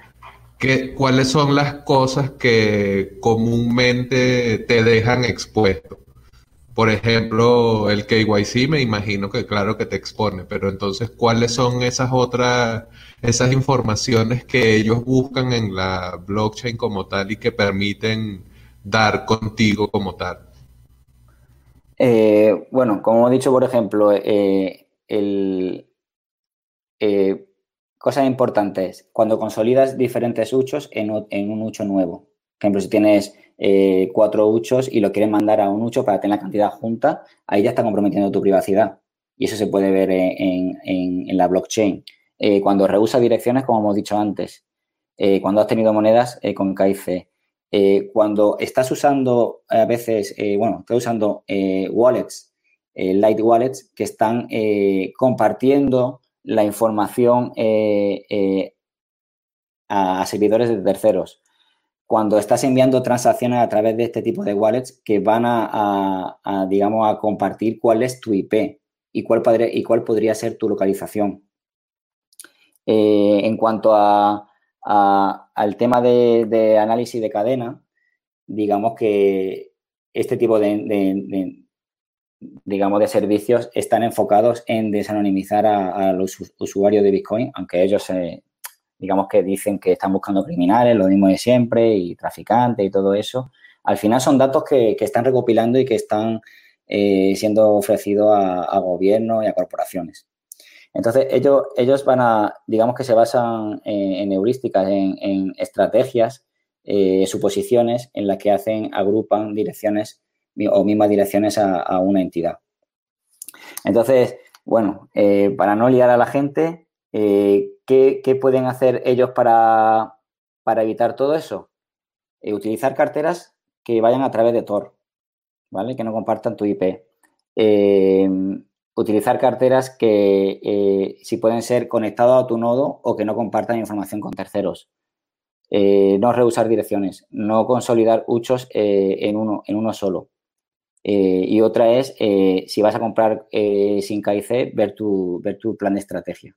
¿qué, ¿cuáles son las cosas que comúnmente te dejan expuesto? Por ejemplo, el KYC me imagino que claro que te expone, pero entonces, ¿cuáles son esas otras, esas informaciones que ellos buscan en la blockchain como tal y que permiten dar contigo como tal? Eh, bueno, como he dicho, por ejemplo, eh, el, eh, cosas importantes, cuando consolidas diferentes huchos en, un hucho nuevo. Por ejemplo, si tienes eh, cuatro huchos y lo quieren mandar a un hucho para tener la cantidad junta, ahí ya está comprometiendo tu privacidad. Y eso se puede ver en, la blockchain. Eh, cuando rehúsa direcciones, como hemos dicho antes, eh, cuando has tenido monedas con KIC, cuando estás usando a veces, bueno, estás usando wallets, light wallets, que están compartiendo la información a servidores de terceros cuando estás enviando transacciones a través de este tipo de wallets que van a, digamos, a compartir cuál es tu IP y cuál, y cuál podría ser tu localización. Eh, en cuanto al tema de, análisis de cadena, digamos que este tipo de, digamos, de servicios están enfocados en desanonimizar a, los usuarios de Bitcoin, aunque ellos digamos que dicen que están buscando criminales, lo mismo de siempre, y traficantes y todo eso. Al final son datos que, están recopilando y que están eh, siendo ofrecidos a, gobiernos y a corporaciones. Entonces, ellos, ellos van a, digamos que se basan en, heurísticas, en, estrategias, eh, suposiciones en las que hacen, agrupan direcciones o mismas direcciones a, una entidad. Entonces, bueno, eh, para no liar a la gente, eh, ¿qué, pueden hacer ellos para, evitar todo eso? Eh, utilizar carteras que vayan a través de Tor, ¿vale? Que no compartan tu IP. utilizar carteras que si pueden ser conectadas a tu nodo o que no compartan información con terceros. no reusar direcciones, no consolidar muchos en, uno, en uno solo. Eh, y otra es, eh, si vas a comprar eh, sin KIC, ver tu, ver tu plan de estrategia.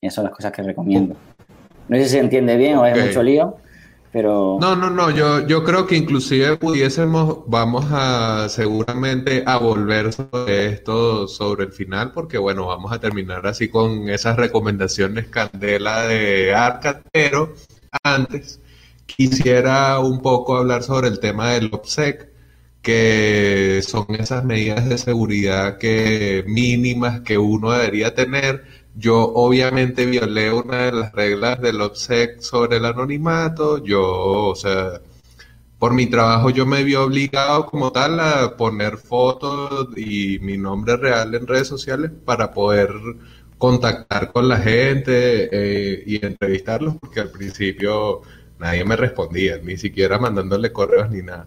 Esas son las cosas que recomiendo. No sé si se entiende bien o es mucho lío, pero... No, no, no, yo, yo creo que inclusive pudiésemos, vamos a seguramente a volver sobre esto sobre el final, porque bueno, vamos a terminar así con esas recomendaciones candela de Arca, pero antes quisiera un poco hablar sobre el tema del OPSEC que son esas medidas de seguridad que mínimas que uno debería tener. Yo obviamente violé una de las reglas del OPSEC sobre el anonimato. Yo, o sea, por mi trabajo yo me vi obligado como tal a poner fotos y mi nombre real en redes sociales para poder contactar con la gente eh, y entrevistarlos porque al principio nadie me respondía, ni siquiera mandándole correos ni nada.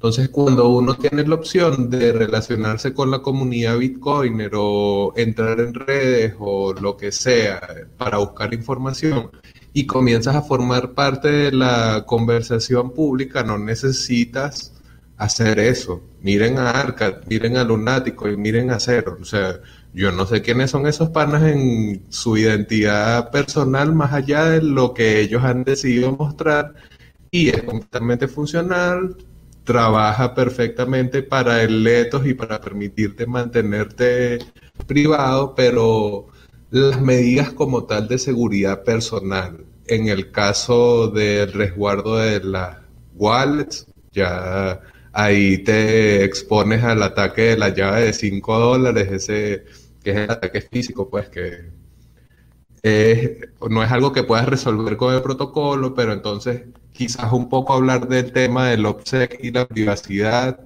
Entonces, cuando uno tiene la opción de relacionarse con la comunidad Bitcoiner o entrar en redes o lo que sea para buscar información y comienzas a formar parte de la conversación pública, no necesitas hacer eso. Miren a Arca, miren a Lunático y miren a Cero. O sea, yo no sé quiénes son esos panas en su identidad personal más allá de lo que ellos han decidido mostrar y es completamente funcional trabaja perfectamente para el letos y para permitirte mantenerte privado, pero las medidas como tal de seguridad personal, en el caso del resguardo de las wallets, ya ahí te expones al ataque de la llave de 5 dólares, ese que es el ataque físico, pues que no es algo que puedas resolver con el protocolo, pero entonces quizás un poco hablar del tema del OPSEC y la privacidad,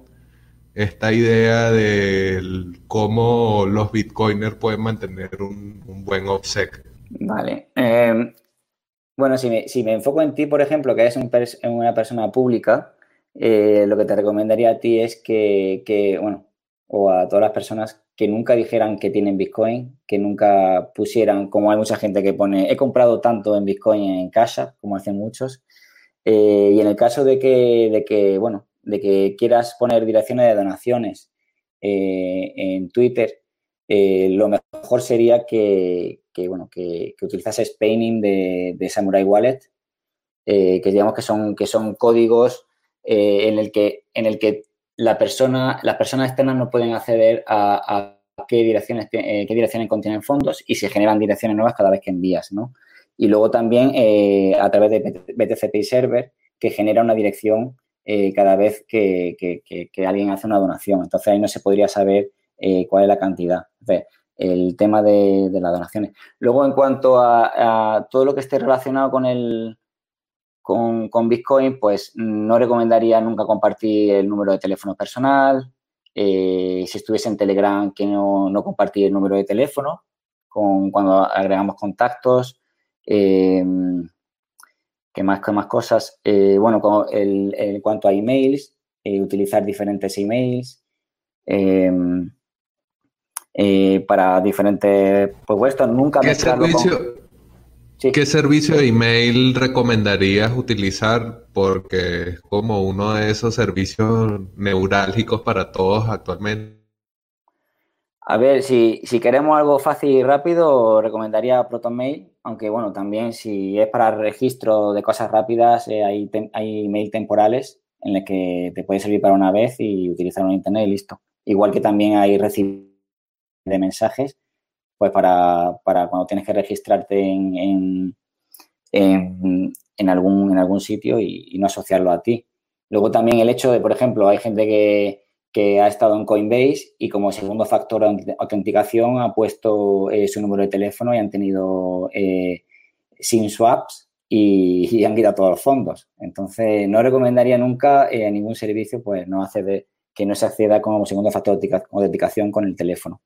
esta idea de cómo los bitcoiners pueden mantener un, buen OPSEC. Vale. Em, bueno, si me, enfoco en ti, por ejemplo, que eres una persona pública, eh, lo que te recomendaría a ti es que, que, bueno, o a todas las personas que nunca dijeran que tienen Bitcoin, que nunca pusieran, como hay mucha gente que pone, he comprado tanto en Bitcoin en casa, como hacen muchos, eh, y en el caso de que, de que, bueno, de que quieras poner direcciones de donaciones eh, en Twitter, eh, lo mejor sería que, bueno, que, que utilizases Painting de, Samurai Wallet, que digamos que son, que son códigos en, el que, en el que la persona, las personas externas no pueden acceder a, qué, direcciones, qué direcciones contienen fondos y se generan direcciones nuevas cada vez que envías, ¿no? Y luego también eh, a través de BTC Server, que genera una dirección eh, cada vez que, alguien hace una donación. Entonces ahí no se podría saber eh, cuál es la cantidad. el tema de, las donaciones. Luego, en cuanto a, todo lo que esté relacionado con el con, Bitcoin, pues no recomendaría nunca compartir el número de teléfono personal. si estuviese en Telegram, que no, no compartir el número de teléfono con, cuando agregamos contactos. Em, ¿Qué más, qué más cosas? Eh, bueno, en cuanto a emails, eh, utilizar diferentes emails em, eh, para diferentes propuestas. Nunca ¿Qué servicio, ¿Qué servicio de email recomendarías utilizar? Porque es como uno de esos servicios neurálgicos para todos actualmente. A ver, si, si queremos algo fácil y rápido, recomendaría ProtonMail, aunque bueno, también si es para registro de cosas rápidas, eh, hay, hay email temporales en los que te puede servir para una vez y utilizar un internet y listo. Igual que también hay recibir de mensajes, pues para, para cuando tienes que registrarte en, en, algún, en algún sitio y, no asociarlo a ti. Luego también el hecho de, por ejemplo, hay gente que, ha estado en Coinbase y como segundo factor de autenticación ha puesto eh, su número de teléfono y han tenido eh, swaps y, han quitado todos los fondos. Entonces, no recomendaría nunca eh, ningún servicio pues no que no se acceda como segundo factor de autenticación con el teléfono.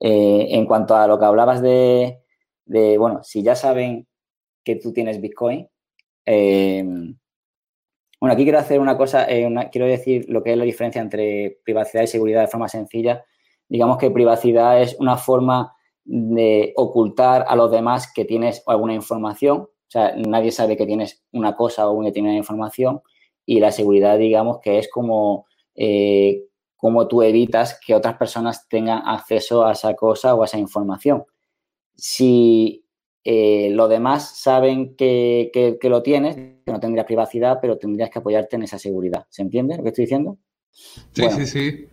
Eh, en cuanto a lo que hablabas de, bueno, si ya saben que tú tienes Bitcoin, eh, bueno, aquí quiero hacer una cosa, quiero decir lo que es la diferencia entre privacidad y seguridad de forma sencilla. Digamos que privacidad es una forma de ocultar a los demás que tienes alguna información o sea, nadie sabe que tienes una cosa o una determinada información y la seguridad, digamos, que es como, eh, como tú evitas que otras personas tengan acceso a esa cosa o a esa información. Si eh, los demás saben que, que, lo tienes, que no tendrías privacidad, pero tendrías que apoyarte en esa seguridad. ¿Se entiende lo que estoy diciendo? Sí, sí, sí.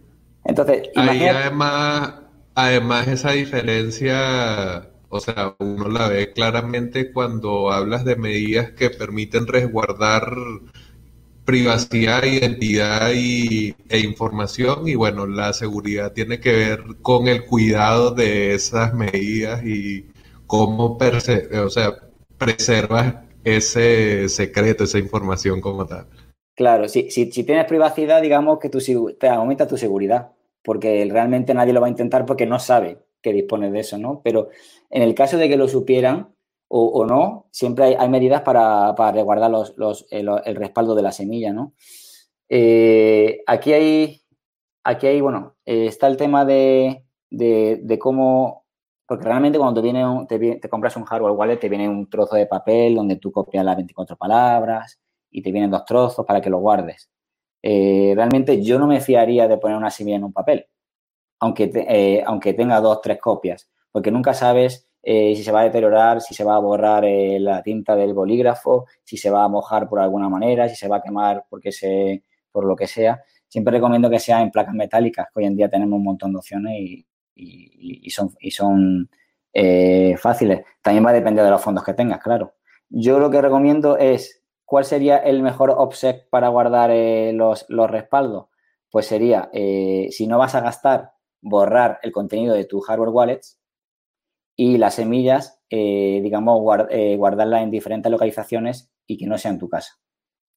Entonces, Ahí además, además esa diferencia o sea, uno la ve claramente cuando hablas de medidas que permiten resguardar privacidad, identidad y, e información y bueno, la seguridad tiene que ver con el cuidado de esas medidas y cómo o sea, preservas ese secreto, esa información como tal. Claro, si, si, tienes privacidad, digamos que tu, te aumenta tu seguridad, porque realmente nadie lo va a intentar porque no sabe que dispone de eso, ¿no? Pero en el caso de que lo supieran o, no, siempre hay, medidas para, para resguardar los, el, respaldo de la semilla, ¿no? Eh, aquí hay, aquí hay, bueno, eh, está el tema de, de, cómo, porque realmente cuando te, viene te, compras un hardware wallet, te viene un trozo de papel donde tú copias las 24 palabras y te vienen dos trozos para que lo guardes. Eh, realmente yo no me fiaría de poner una semilla en un papel, aunque, aunque tenga dos, tres copias porque nunca sabes eh, si se va a deteriorar, si se va a borrar eh, la tinta del bolígrafo, si se va a mojar por alguna manera, si se va a quemar porque se, por lo que sea. Siempre recomiendo que sea en placas metálicas, que hoy en día tenemos un montón de opciones y, son, y son eh, fáciles. También va a depender de los fondos que tengas, claro. Yo lo que recomiendo es, ¿cuál sería el mejor offset para guardar los, los respaldos? Pues sería, si no vas a gastar, borrar el contenido de tu hardware wallets y las semillas, eh, digamos, eh, guardarlas en diferentes localizaciones y que no sea en tu casa.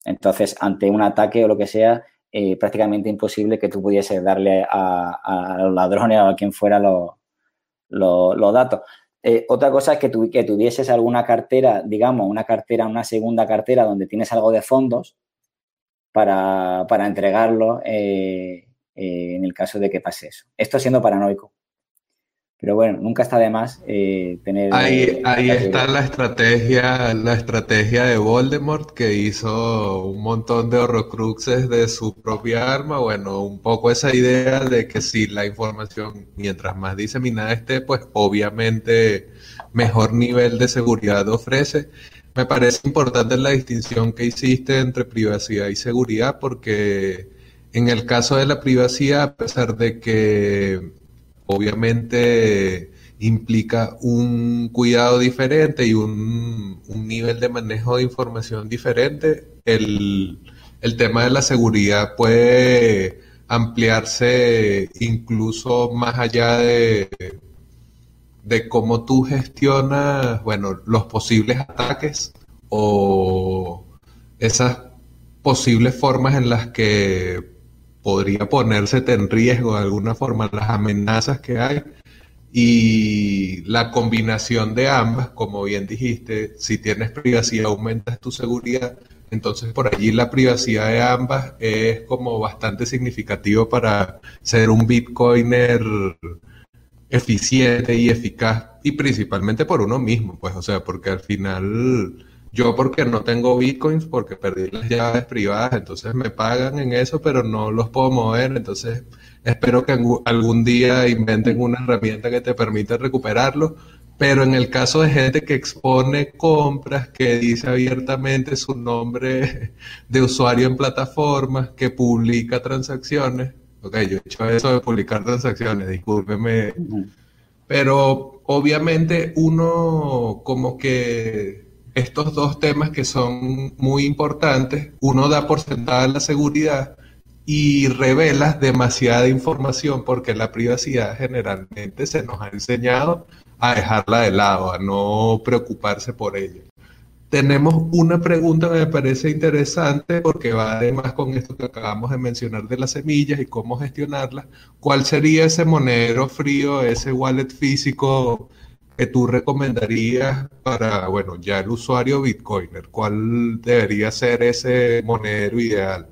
Entonces, ante un ataque o lo que sea, eh, prácticamente imposible que tú pudieses darle a, los ladrones o a quien fuera los, los, datos. otra cosa es que, que tuvieses alguna cartera, digamos, una cartera, una segunda cartera donde tienes algo de fondos para, para entregarlo en el caso de que pase eso. Esto siendo paranoico. Pero bueno, nunca está de más eh, tener... Ahí, eh, ahí está la estrategia, la estrategia de Voldemort que hizo un montón de horrocruxes de su propia arma. Bueno, un poco esa idea de que si la información, mientras más diseminada esté, pues obviamente mejor nivel de seguridad ofrece. Me parece importante la distinción que hiciste entre privacidad y seguridad porque en el caso de la privacidad, a pesar de que obviamente implica un cuidado diferente y un, nivel de manejo de información diferente. El, tema de la seguridad puede ampliarse incluso más allá de, de cómo tú gestionas, bueno, los posibles ataques o esas posibles formas en las que podría ponérsete en riesgo de alguna forma las amenazas que hay. Y la combinación de ambas, como bien dijiste, si tienes privacidad aumentas tu seguridad, entonces por allí la privacidad de ambas es como bastante significativo para ser un bitcoiner eficiente y eficaz y principalmente por uno mismo, pues o sea, porque al final yo porque no tengo bitcoins, porque perdí las llaves privadas, entonces me pagan en eso, pero no los puedo mover. Entonces espero que algún día inventen una herramienta que te permita recuperarlo. Pero en el caso de gente que expone compras, que dice abiertamente su nombre de usuario en plataformas, que publica transacciones, ok, yo he hecho eso de publicar transacciones, discúlpeme, pero obviamente uno como que estos dos temas que son muy importantes. Uno da por sentada la seguridad y revelas demasiada información porque la privacidad generalmente se nos ha enseñado a dejarla de lado, a no preocuparse por ella. Tenemos una pregunta que me parece interesante porque va además con esto que acabamos de mencionar de las semillas y cómo gestionarlas. ¿Cuál sería ese monedero frío, ese wallet físico que tú recomendarías para, bueno, ya el usuario Bitcoiner? ¿Cuál debería ser ese monedero ideal?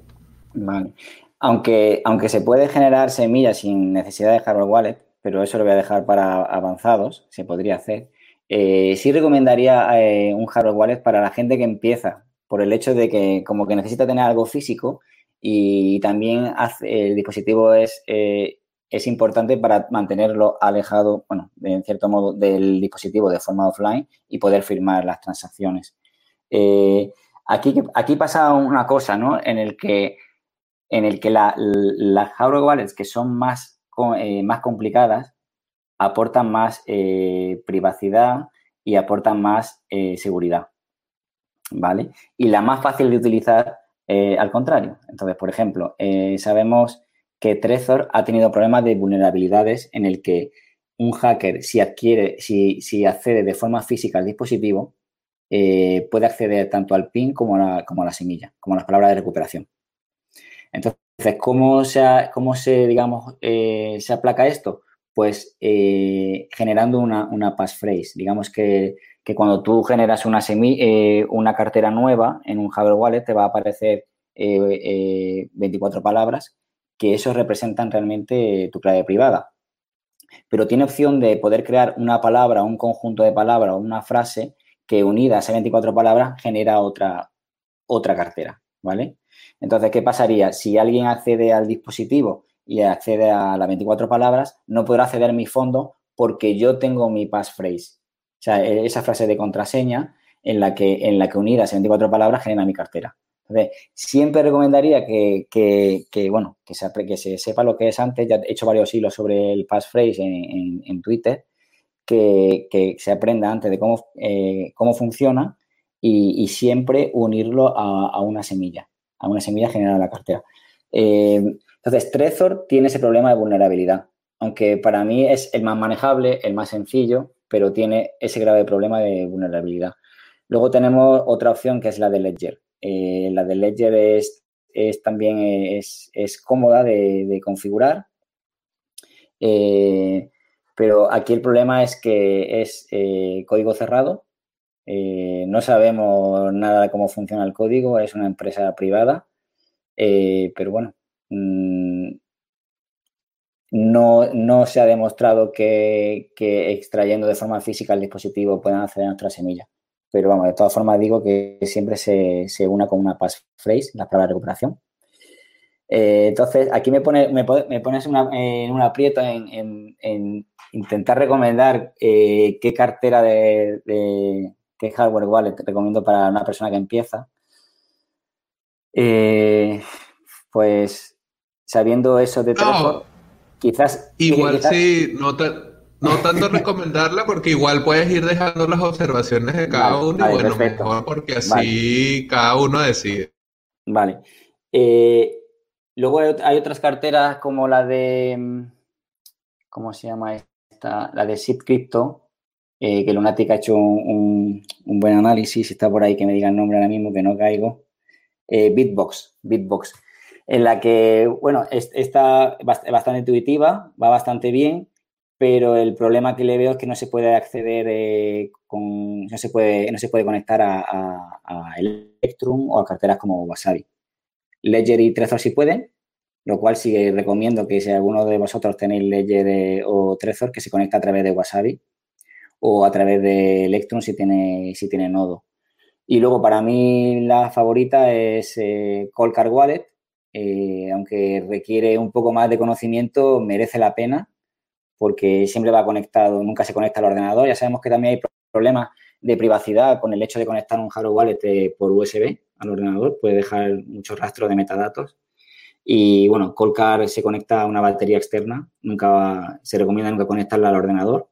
Vale. Aunque, aunque se puede generar semillas sin necesidad de hardware wallet, pero eso lo voy a dejar para avanzados, se podría hacer. Eh, sí recomendaría eh, un hardware wallet para la gente que empieza, por el hecho de que como que necesita tener algo físico y también el dispositivo es, eh, es importante para mantenerlo alejado, bueno, en cierto modo, del dispositivo de forma offline y poder firmar las transacciones. aquí, aquí pasa una cosa, ¿no? En el que, en el que las hardware wallets que son más, más complicadas aportan más eh, privacidad y aportan más eh, seguridad. ¿Vale? Y la más fácil de utilizar, eh, al contrario. Entonces, por ejemplo, sabemos que Trezor ha tenido problemas de vulnerabilidades en el que un hacker, si adquiere, si, si accede de forma física al dispositivo, puede acceder tanto al PIN como a, la, como la semilla, como a las palabras de recuperación. Entonces, ¿cómo se, cómo se digamos, se aplaca esto? pues eh, generando una, passphrase. Digamos que, cuando tú generas una, eh, una cartera nueva en un hardware Wallet te va a aparecer 24 eh, palabras que eso representan realmente tu clave privada. Pero tiene opción de poder crear una palabra, un conjunto de palabras o una frase que unida a esas 24 palabras genera otra, otra cartera, ¿vale? Entonces, ¿qué pasaría? Si alguien accede al dispositivo y accede a las 24 palabras, no podrá acceder a mi fondo porque yo tengo mi passphrase. O sea, e-, esa frase de contraseña en la que, en la que unida esas 24 palabras genera mi cartera. Entonces, siempre recomendaría que, bueno, que se, que se sepa lo que es antes. Ya he hecho varios hilos sobre el passphrase en, en, Twitter, que, se aprenda antes de cómo, eh, cómo funciona y, siempre unirlo a, una semilla, a una semilla generada en la cartera. Eh, entonces, Trezor tiene ese problema de vulnerabilidad, aunque para mí es el más manejable, el más sencillo, pero tiene ese grave problema de vulnerabilidad. Luego tenemos otra opción que es la de Ledger. Eh, la de Ledger es, también es, cómoda de, configurar, eh, pero aquí el problema es que es eh, código cerrado. no sabemos nada de cómo funciona el código, es una empresa privada, pero bueno, Mm, no, no, se ha demostrado que, extrayendo de forma física el dispositivo puedan acceder a nuestra semilla. Pero vamos, de todas formas digo que siempre se, una con una passphrase, la palabra de recuperación. Eh, entonces, aquí me, pone, me, pones en un aprieto en, intentar recomendar eh, qué cartera de, de, qué hardware wallet recomiendo para una persona que empieza. Eh, pues sabiendo eso de Trezor, quizás... Igual sí, no, no tanto recomendarla porque igual puedes ir dejando las observaciones de cada uno y bueno, mejor porque así cada uno decide. Vale. Eh, luego hay, otras carteras como la de... Mm, ¿Cómo se llama esta? La de Zip Crypto, eh, que Lunatic ha hecho un, buen análisis. Está por ahí que me diga el nombre ahora mismo, que no caigo. Eh, Bitbox. Bitbox en la que, bueno, está bastante intuitiva, va bastante bien, pero el problema que le veo es que no se puede acceder eh, con, no se puede, no se puede conectar a, Electrum o a carteras como Wasabi. Ledger y Trezor sí pueden, lo cual sí recomiendo que si alguno de vosotros tenéis Ledger eh, o Trezor, que se conecte a través de Wasabi o a través de Electrum si tiene, si tiene nodo. Y luego para mí la favorita es eh, Coldcard Wallet, eh, aunque requiere un poco más de conocimiento, merece la pena porque siempre va conectado, nunca se conecta al ordenador. Ya sabemos que también hay problemas de privacidad con el hecho de conectar un hardware wallet eh, por USB al ordenador, puede dejar muchos rastros de metadatos. Y bueno, Colcar se conecta a una batería externa, nunca se recomienda nunca conectarla al ordenador.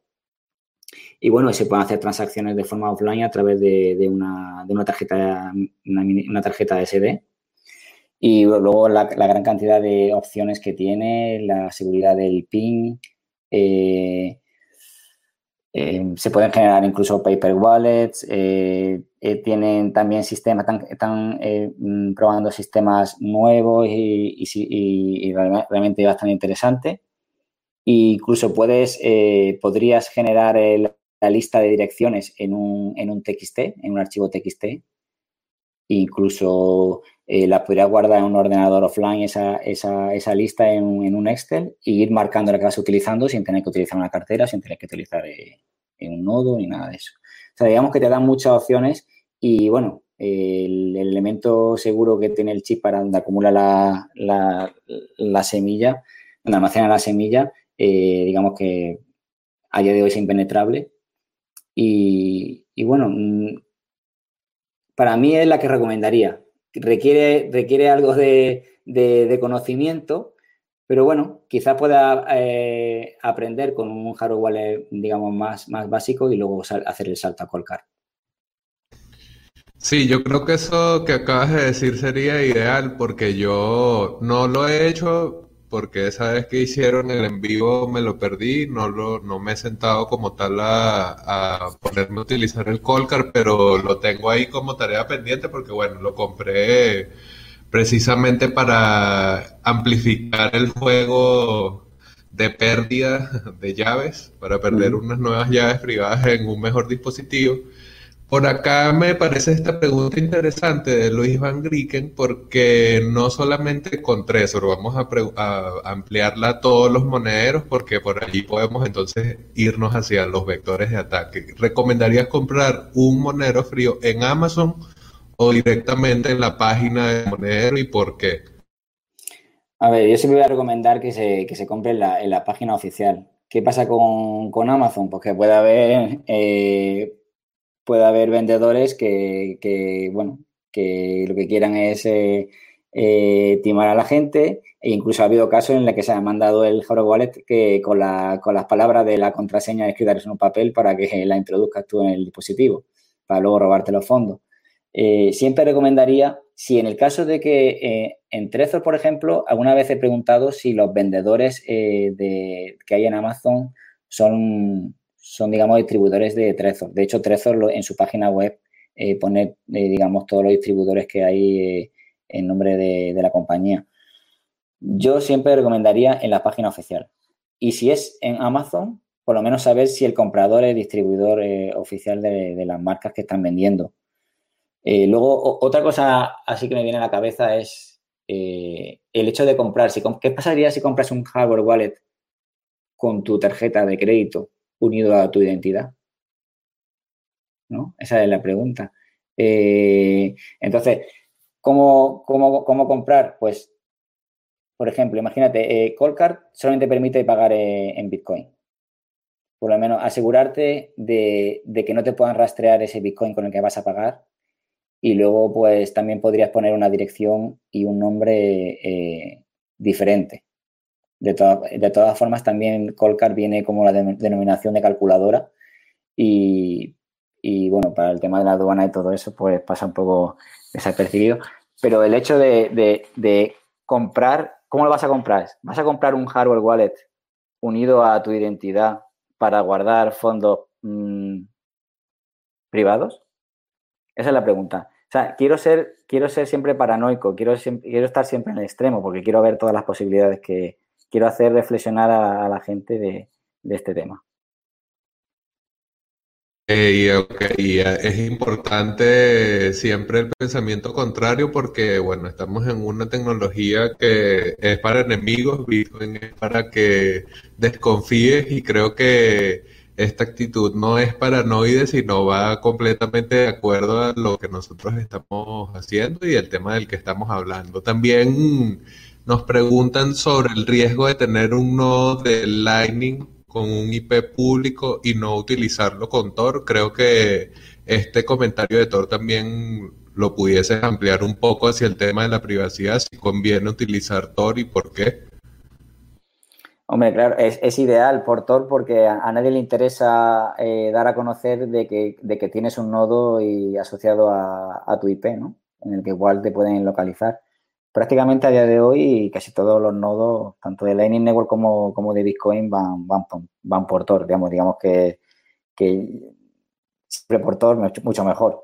Y bueno, se pueden hacer transacciones de forma offline a través de, una, de una, tarjeta, una, tarjeta SD. Y luego la, gran cantidad de opciones que tiene, la seguridad del PIN, eh, eh, se pueden generar incluso paper wallets, eh, tienen también sistemas, están, mm, probando sistemas nuevos y, y, y, realmente bastante interesante. Incluso puedes, podrías generar la lista de direcciones en un, en un TXT, en un archivo TXT. Incluso eh, la guardar en un ordenador offline esa, esa, esa lista en, un Excel y ir marcando la que vas utilizando sin tener que utilizar una cartera, sin tener que utilizar eh, en un nodo ni nada de eso. O sea, digamos que te dan muchas opciones y bueno, el, elemento seguro que tiene el chip para donde acumula la, la, la semilla, donde almacena la semilla, eh, digamos que a día de hoy es impenetrable y, bueno, mm, para mí es la que recomendaría. Requiere, requiere algo de, conocimiento, pero bueno, quizás pueda eh, aprender con un hardware wallet, digamos, más, más básico y luego hacer el salto a Colcar. Sí, yo creo que eso que acabas de decir sería ideal porque yo no lo he hecho porque esa vez que hicieron el en vivo me lo perdí, no lo, no me he sentado como tal a, ponerme a utilizar el Colcar, pero lo tengo ahí como tarea pendiente porque bueno, lo compré precisamente para amplificar el juego de pérdida de llaves, para perder unas nuevas llaves privadas en un mejor dispositivo. Por acá me parece esta pregunta interesante de Luis Van Grieken porque no solamente con Trezor, vamos a, ampliarla a todos los monederos porque por allí podemos entonces irnos hacia los vectores de ataque. ¿Recomendarías comprar un monedero frío en Amazon o directamente en la página de monedero y por qué? A ver, yo siempre voy a recomendar que se, que se compre en la, página oficial. ¿Qué pasa con, Amazon? Pues que puede haber... Eh, puede haber vendedores que, bueno, que lo que quieran es eh, eh, timar a la gente e incluso ha habido casos en los que se ha mandado el hardware wallet que con, la, con las palabras de la contraseña escritas en un papel para que la introduzcas tú en el dispositivo, para luego robarte los fondos. Eh, siempre recomendaría, si en el caso de que en Trezor, por ejemplo, alguna vez he preguntado si los vendedores de, que hay en Amazon son son, digamos, distribuidores de Trezor. De hecho, Trezor en su página web eh, pone, eh, digamos, todos los distribuidores que hay eh, en nombre de, la compañía. Yo siempre recomendaría en la página oficial. Y si es en Amazon, por lo menos saber si el comprador es distribuidor oficial de, las marcas que están vendiendo. luego, otra cosa así que me viene a la cabeza es el hecho de comprar. Si, ¿Qué pasaría si compras un hardware wallet con tu tarjeta de crédito unido a tu identidad? ¿No? Esa es la pregunta. Eh, entonces, ¿cómo, cómo, comprar? Pues, por ejemplo, imagínate, eh, Colcard solamente permite pagar eh, en Bitcoin. Por lo menos asegurarte de, que no te puedan rastrear ese Bitcoin con el que vas a pagar. Y luego, pues, también podrías poner una dirección y un nombre diferente. De, de todas formas, también Colcar viene como la denominación de calculadora y, bueno, para el tema de la aduana y todo eso, pues pasa un poco desapercibido. Pero el hecho de, comprar, ¿cómo lo vas a comprar? ¿Vas a comprar un hardware wallet unido a tu identidad para guardar fondos mm, privados? Esa es la pregunta. O sea, quiero ser, quiero ser siempre paranoico, quiero, quiero estar siempre en el extremo porque quiero ver todas las posibilidades que, quiero hacer reflexionar a, la gente de, este tema. Y, eh, es importante siempre el pensamiento contrario porque, bueno, estamos en una tecnología que es para enemigos, Bitcoin es para que desconfíes y creo que esta actitud no es paranoide, sino va completamente de acuerdo a lo que nosotros estamos haciendo y el tema del que estamos hablando. También nos preguntan sobre el riesgo de tener un nodo de Lightning con un IP público y no utilizarlo con Tor. Creo que este comentario de Tor también lo pudiese ampliar un poco hacia el tema de la privacidad, si conviene utilizar Tor y por qué. Hombre, claro, es, ideal por Tor porque a, nadie le interesa eh, dar a conocer de que, de que, tienes un nodo y asociado a, a, tu IP, ¿no? En el que igual te pueden localizar. Prácticamente a día de hoy casi todos los nodos, tanto de Lightning Network como, de Bitcoin, van, van, van por Tor. Digamos, digamos que, siempre por Tor mucho mejor.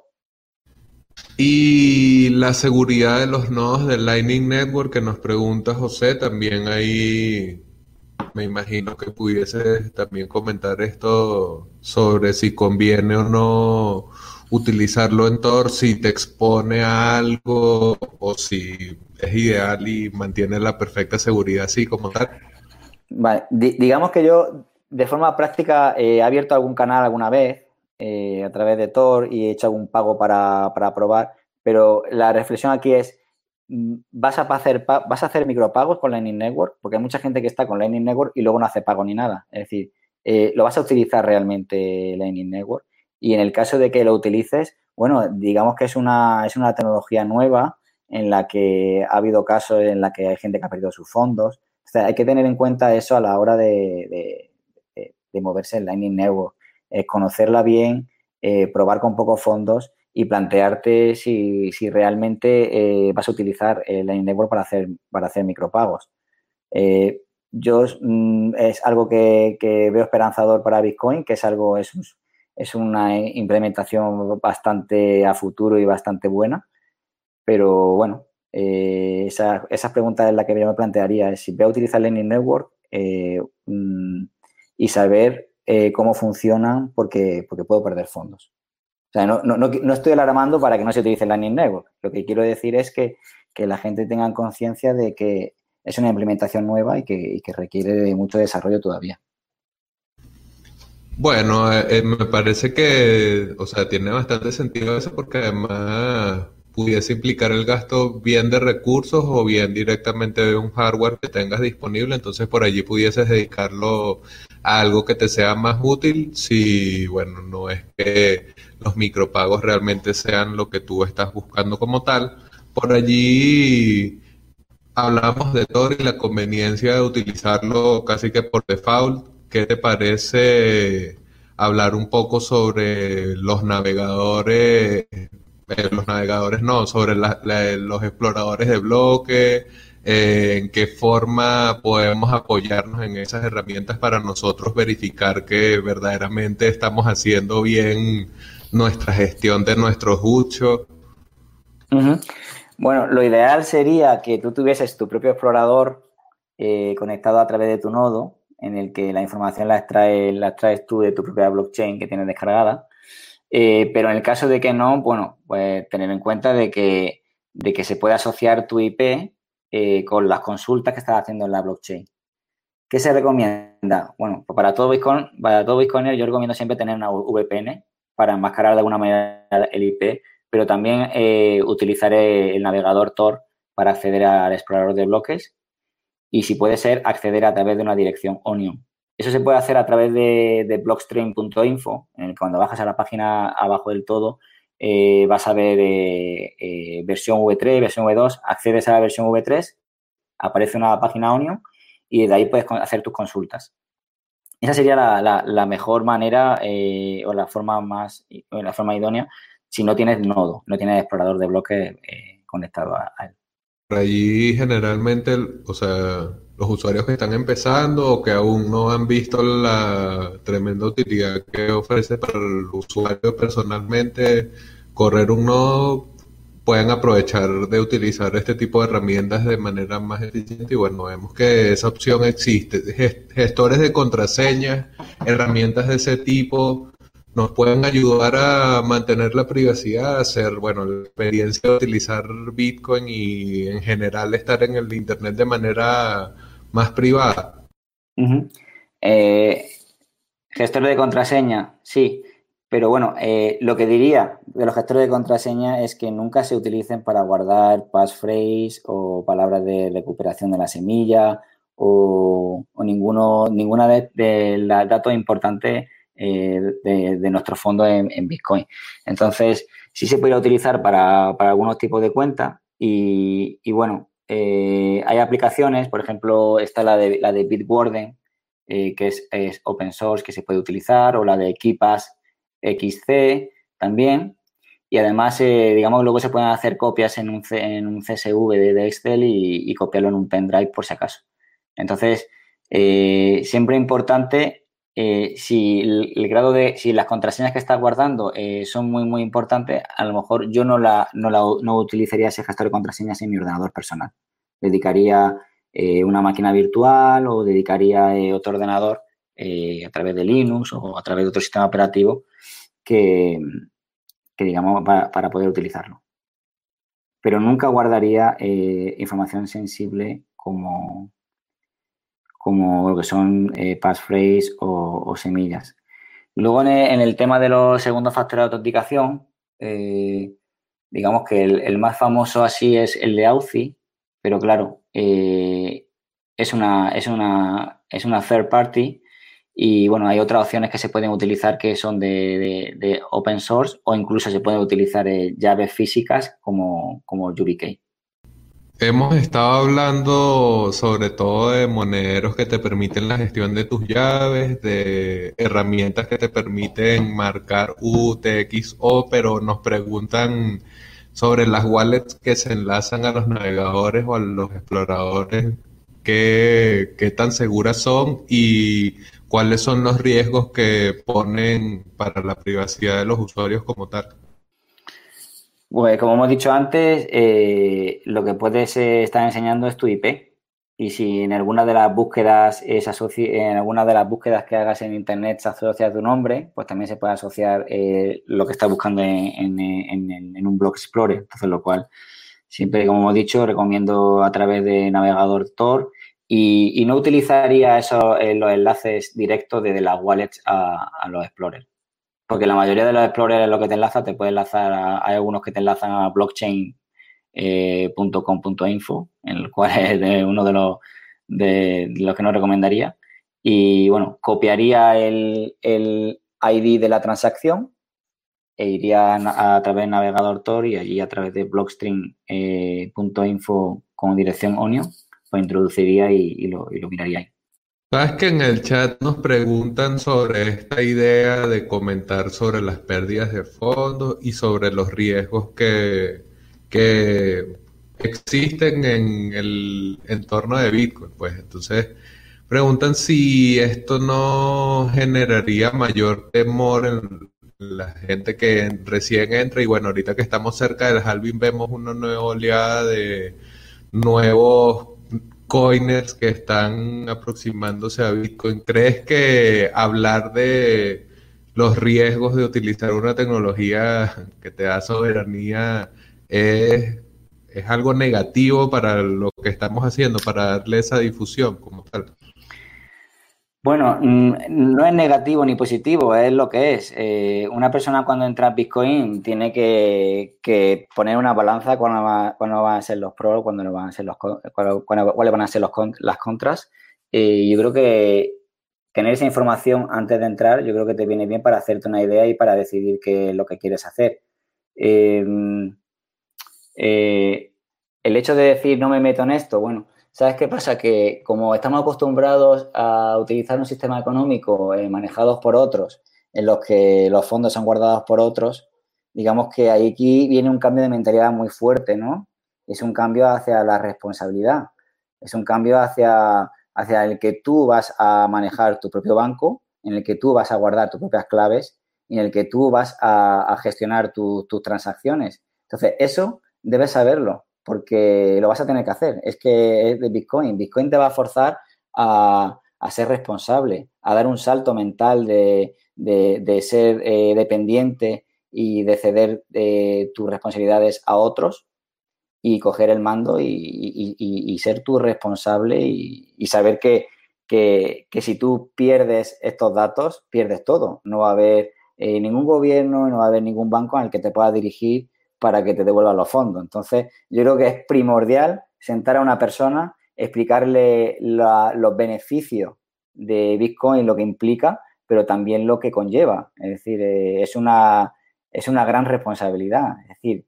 Y la seguridad de los nodos de Lightning Network que nos pregunta José, también ahí me imagino que pudiese también comentar esto sobre si conviene o no utilizarlo en Tor, si te expone a algo o si es ideal y mantiene la perfecta seguridad así como tal. Vale, digamos que yo de forma práctica he abierto algún canal alguna vez eh, a través de Tor y he hecho algún pago para, para probar, pero la reflexión aquí es, mm, ¿vas a, hacer, ¿vas a hacer micropagos con Lightning Network? Porque hay mucha gente que está con Lightning Network y luego no hace pago ni nada. Es decir, eh, ¿lo vas a utilizar realmente Lightning Network? Y en el caso de que lo utilices, bueno, digamos que es una, es una tecnología nueva en la que ha habido casos en la que hay gente que ha perdido sus fondos. Hay que tener en cuenta eso a la hora de, de moverse en Lightning Network conocerla bien, eh, probar con pocos fondos y plantearte si, realmente eh, vas a utilizar el Lightning Network para hacer, para hacer micropagos. Eh, yo mm, es algo que, veo esperanzador para Bitcoin, que es algo, es, es una implementación bastante a futuro y bastante buena. Pero bueno, esa, esas preguntas es la que yo me plantearía, es si voy a utilizar Lightning Network mm, y saber eh, cómo funcionan porque, porque puedo perder fondos. O sea, no, no, no, estoy alarmando para que no se utilice Lightning Network. Lo que quiero decir es que, la gente tenga conciencia de que es una implementación nueva y que, requiere de mucho desarrollo todavía. Bueno, eh, eh, me parece que, o sea, tiene bastante sentido eso porque además pudiese implicar el gasto bien de recursos o bien directamente de un hardware que tengas disponible, entonces por allí pudieses dedicarlo a algo que te sea más útil si, bueno, no es que los micropagos realmente sean lo que tú estás buscando como tal. Por allí hablamos de Tor y la conveniencia de utilizarlo casi que por default. ¿Qué te parece hablar un poco sobre los navegadores eh, los navegadores no, sobre los exploradores de bloques, eh, en qué forma podemos apoyarnos en esas herramientas para nosotros verificar que verdaderamente estamos haciendo bien nuestra gestión de nuestros muchos. Bueno, lo ideal sería que tú tuvieses tu propio explorador eh, conectado a través de tu nodo, en el que la información la extraes, la extraes tú de tu propia blockchain que tienes descargada eh, pero en el caso de que no, bueno, pues tener en cuenta de que, se puede asociar tu IP eh, con las consultas que estás haciendo en la blockchain. ¿Qué se recomienda? Bueno, pues para todo Bitcoin, para todo Bitcoiner yo recomiendo siempre tener una VPN para enmascarar de alguna manera el IP, pero también eh, utilizar el navegador Tor para acceder al explorador de bloques y si puede ser acceder a través de una dirección Onion. Eso se puede hacer a través de, blockstream.info, cuando bajas a la página abajo del todo, eh, vas a ver eh, eh, versión V3, versión V2, accedes a la versión V3, aparece una página Onion y de ahí puedes hacer tus consultas. Esa sería la, mejor manera o la forma más la forma idónea si no tienes nodo, no tienes explorador de bloques conectado a, a él. Allí generalmente, o sea, los usuarios que están empezando o que aún no han visto la tremenda utilidad que ofrece para el usuario personalmente correr un nodo, pueden aprovechar de utilizar este tipo de herramientas de manera más eficiente y bueno, vemos que esa opción existe. Gestores de contraseñas, herramientas de ese tipo nos pueden ayudar a mantener la privacidad, hacer, bueno, la experiencia de utilizar Bitcoin y en general estar en el Internet de manera más privada. Eh, gestor de contraseña, sí, pero bueno, eh, lo que diría de los gestores de contraseña es que nunca se utilicen para guardar passphrase o palabras de recuperación de la semilla o, ninguno, ninguna de, los datos importantes eh, de, nuestro fondo en, Bitcoin. Entonces, sí se puede utilizar para, algunos tipos de cuentas y, bueno, hay aplicaciones, por ejemplo, está la de, la de Bitwarden, que es, open source, que se puede utilizar, o la de Keepass XC también. Y además, digamos, luego se pueden hacer copias en un, en un CSV de, Excel y, y, copiarlo en un pendrive por si acaso. Entonces, siempre importante eh, si el, grado de, si las contraseñas que estás guardando eh, son muy, muy importantes, a lo mejor yo no, la, no, la, no utilizaría ese gestor de contraseñas en mi ordenador personal. Dedicaría eh, una máquina virtual o dedicaría otro ordenador a través de Linux o a través de otro sistema operativo que, que digamos, para, para, poder utilizarlo. Pero nunca guardaría información sensible como, como lo que son eh, passphrase o, semillas. Luego, en el, tema de los segundos factores de autenticación, eh, digamos que el, más famoso así es el de AUCI, pero claro, eh, es, una, es, una, es una third party y bueno, hay otras opciones que se pueden utilizar que son de, open source o incluso se pueden utilizar llaves físicas como, como YubiKey. Hemos estado hablando sobre todo de monederos que te permiten la gestión de tus llaves, de herramientas que te permiten marcar UTXO, pero nos preguntan sobre las wallets que se enlazan a los navegadores o a los exploradores, qué, qué tan seguras son y cuáles son los riesgos que ponen para la privacidad de los usuarios como tal. Pues como hemos dicho antes, eh, lo que puedes eh, estar enseñando es tu IP. Y si en alguna de las búsquedas es en alguna de las búsquedas que hagas en internet se asocia tu nombre, pues también se puede asociar eh, lo que estás buscando en, un blog Explorer. Entonces, lo cual siempre, como hemos dicho, recomiendo a través de navegador Tor y, no utilizaría esos, los enlaces directos desde las wallets a los Explorers. Porque la mayoría de los explorers lo que te enlaza, te puede enlazar a, hay algunos que te enlazan a blockchain.com.info, eh, en el cual es uno de los, de, los que no recomendaría. Y bueno, copiaría el, ID de la transacción e iría a, través del navegador Tor y allí a través de blockstream.info eh, con dirección Onion, pues introduciría y, lo, y lo miraría ahí. Sabes que en el chat nos preguntan sobre esta idea de comentar sobre las pérdidas de fondos y sobre los riesgos que, que existen en el entorno de Bitcoin. Pues entonces preguntan si esto no generaría mayor temor en la gente que recién entra y bueno, ahorita que estamos cerca del halving vemos una nueva oleada de nuevos coiners que están aproximándose a Bitcoin, ¿crees que hablar de los riesgos de utilizar una tecnología que te da soberanía es, es algo negativo para lo que estamos haciendo, para darle esa difusión como tal? Bueno, mm, no es negativo ni positivo, es lo que es. Eh, una persona cuando entra a Bitcoin tiene que, poner una balanza cuando, van a ser los pros, cuando van a ser los cuáles van a ser las contras. Y yo creo que tener esa información antes de entrar, yo creo que te viene bien para hacerte una idea y para decidir qué lo que quieres hacer. Eh, eh, el hecho de decir no me meto en esto, bueno, ¿Sabes qué pasa? Que como estamos acostumbrados a utilizar un sistema económico eh, manejado por otros, en los que los fondos son guardados por otros, digamos que aquí viene un cambio de mentalidad muy fuerte, ¿no? Es un cambio hacia la responsabilidad, es un cambio hacia, hacia el que tú vas a manejar tu propio banco, en el que tú vas a guardar tus propias claves y en el que tú vas a, gestionar tus transacciones. Entonces, eso debes saberlo porque lo vas a tener que hacer. Es que es de Bitcoin. Bitcoin te va a forzar a, ser responsable, a dar un salto mental de, ser eh, dependiente y de ceder eh, tus responsabilidades a otros y coger el mando y, ser tú responsable y, saber que, si tú pierdes estos datos, pierdes todo. No va a haber eh, ningún gobierno, no va a haber ningún banco al que te pueda dirigir para que te devuelvan los fondos. Entonces, yo creo que es primordial sentar a una persona, explicarle los beneficios de Bitcoin, lo que implica, pero también lo que conlleva. Es decir, eh, es, una, es una gran responsabilidad. Es decir,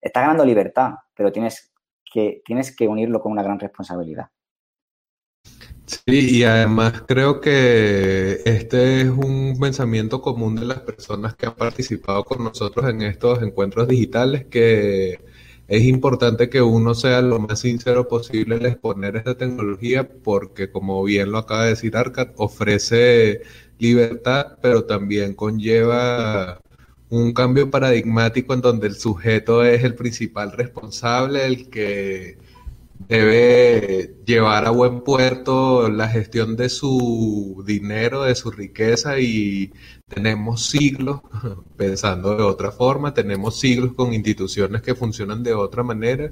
estás ganando libertad, pero tienes que, tienes que unirlo con una gran responsabilidad. Sí, y además creo que este es un pensamiento común de las personas que han participado con nosotros en estos encuentros digitales, que es importante que uno sea lo más sincero posible al exponer esta tecnología, porque como bien lo acaba de decir Arcad, ofrece libertad, pero también conlleva un cambio paradigmático en donde el sujeto es el principal responsable, el que debe llevar a buen puerto la gestión de su dinero, de su riqueza y tenemos siglos, pensando de otra forma, tenemos siglos con instituciones que funcionan de otra manera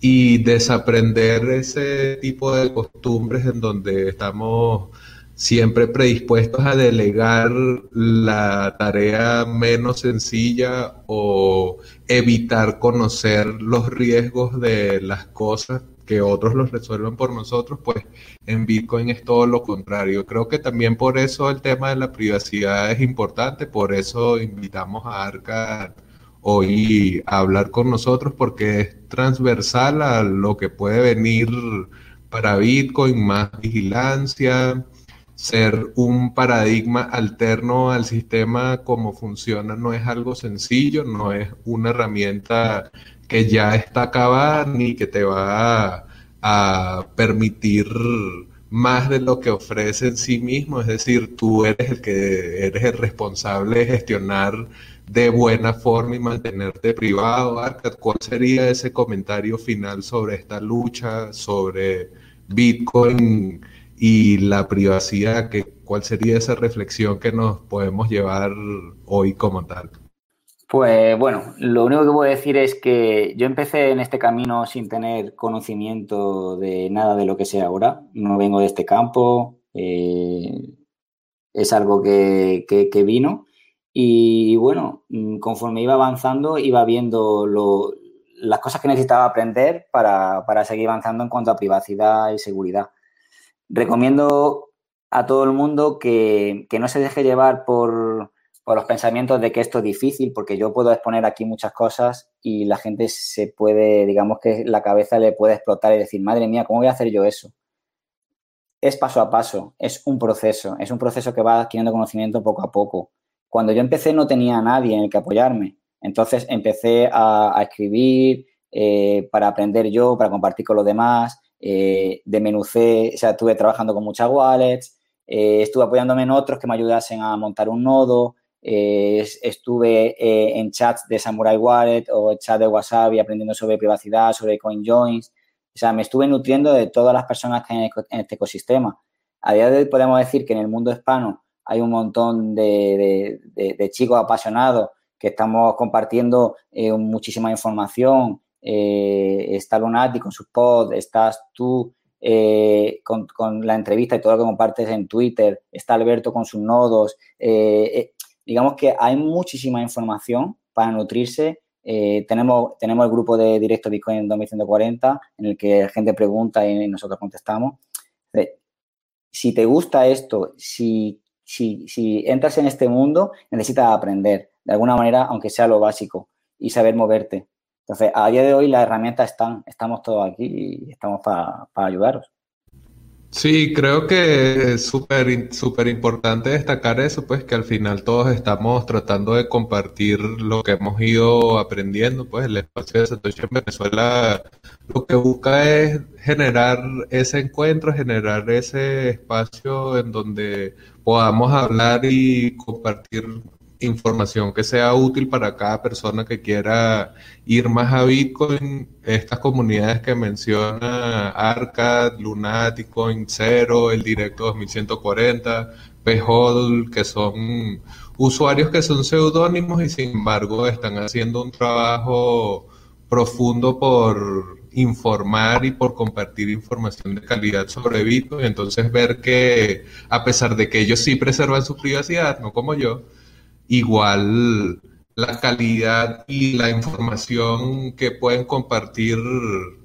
y desaprender ese tipo de costumbres en donde estamos siempre predispuestos a delegar la tarea menos sencilla o evitar conocer los riesgos de las cosas que otros los resuelvan por nosotros, pues en Bitcoin es todo lo contrario. Creo que también por eso el tema de la privacidad es importante, por eso invitamos a Arca hoy a hablar con nosotros, porque es transversal a lo que puede venir para Bitcoin, más vigilancia, ser un paradigma alterno al sistema como funciona no es algo sencillo, no es una herramienta que ya está acabada ni que te va a, permitir más de lo que ofrece en sí mismo, es decir, tú eres el que eres el responsable de gestionar de buena forma y mantenerte privado. Arcad, ¿cuál sería ese comentario final sobre esta lucha, sobre Bitcoin y la privacidad? Que, ¿Cuál sería esa reflexión que nos podemos llevar hoy como tal? Pues bueno, lo único que a decir es que yo empecé en este camino sin tener conocimiento de nada de lo que sé ahora. No vengo de este campo, eh, es algo que, vino. Y, bueno, mm, conforme iba avanzando, iba viendo las cosas que necesitaba aprender para, seguir avanzando en cuanto a privacidad y seguridad. Recomiendo a todo el mundo que no se deje llevar por, por los pensamientos de que esto es difícil, porque yo puedo exponer aquí muchas cosas y la gente se puede, digamos que la cabeza le puede explotar y decir, madre mía, ¿cómo voy a hacer yo eso? Es paso a paso, es un proceso, es un proceso que va adquiriendo conocimiento poco a poco. Cuando yo empecé no tenía a nadie en el que apoyarme, entonces empecé a, escribir eh, para aprender yo, para compartir con los demás, eh, de menucé, o sea, estuve trabajando con muchas wallets, eh, estuve apoyándome en otros que me ayudasen a montar un nodo, eh, estuve eh, en chats de Samurai Wallet o chat de Wasabi aprendiendo sobre privacidad, sobre CoinJoins. O sea, me estuve nutriendo de todas las personas que hay en este ecosistema. A día de hoy podemos decir que en el mundo hispano hay un montón de, chicos apasionados que estamos compartiendo eh, muchísima información. está Lunati con sus pods, estás tú con, con, la entrevista y todo lo que compartes en Twitter, está Alberto con sus nodos digamos que hay muchísima información para nutrirse. Eh, tenemos, tenemos el grupo de Directo Bitcoin 2140 en el que la gente pregunta y nosotros contestamos. Si te gusta esto, si, si, si entras en este mundo, necesitas aprender de alguna manera, aunque sea lo básico, y saber moverte. Entonces, a día de hoy las herramientas están, estamos todos aquí y estamos para, para ayudaros. Sí, creo que es súper súper importante destacar eso, pues que al final todos estamos tratando de compartir lo que hemos ido aprendiendo, pues el espacio de Satoshi en Venezuela lo que busca es generar ese encuentro, generar ese espacio en donde podamos hablar y compartir información que sea útil para cada persona que quiera ir más a Bitcoin. Estas comunidades que menciona Arcad, Lunaticoin, Cero, el Directo 2140, PHOL, que son usuarios que son seudónimos y sin embargo están haciendo un trabajo profundo por informar y por compartir información de calidad sobre Bitcoin. Entonces ver que a pesar de que ellos sí preservan su privacidad, no como yo, igual la calidad y la información que pueden compartir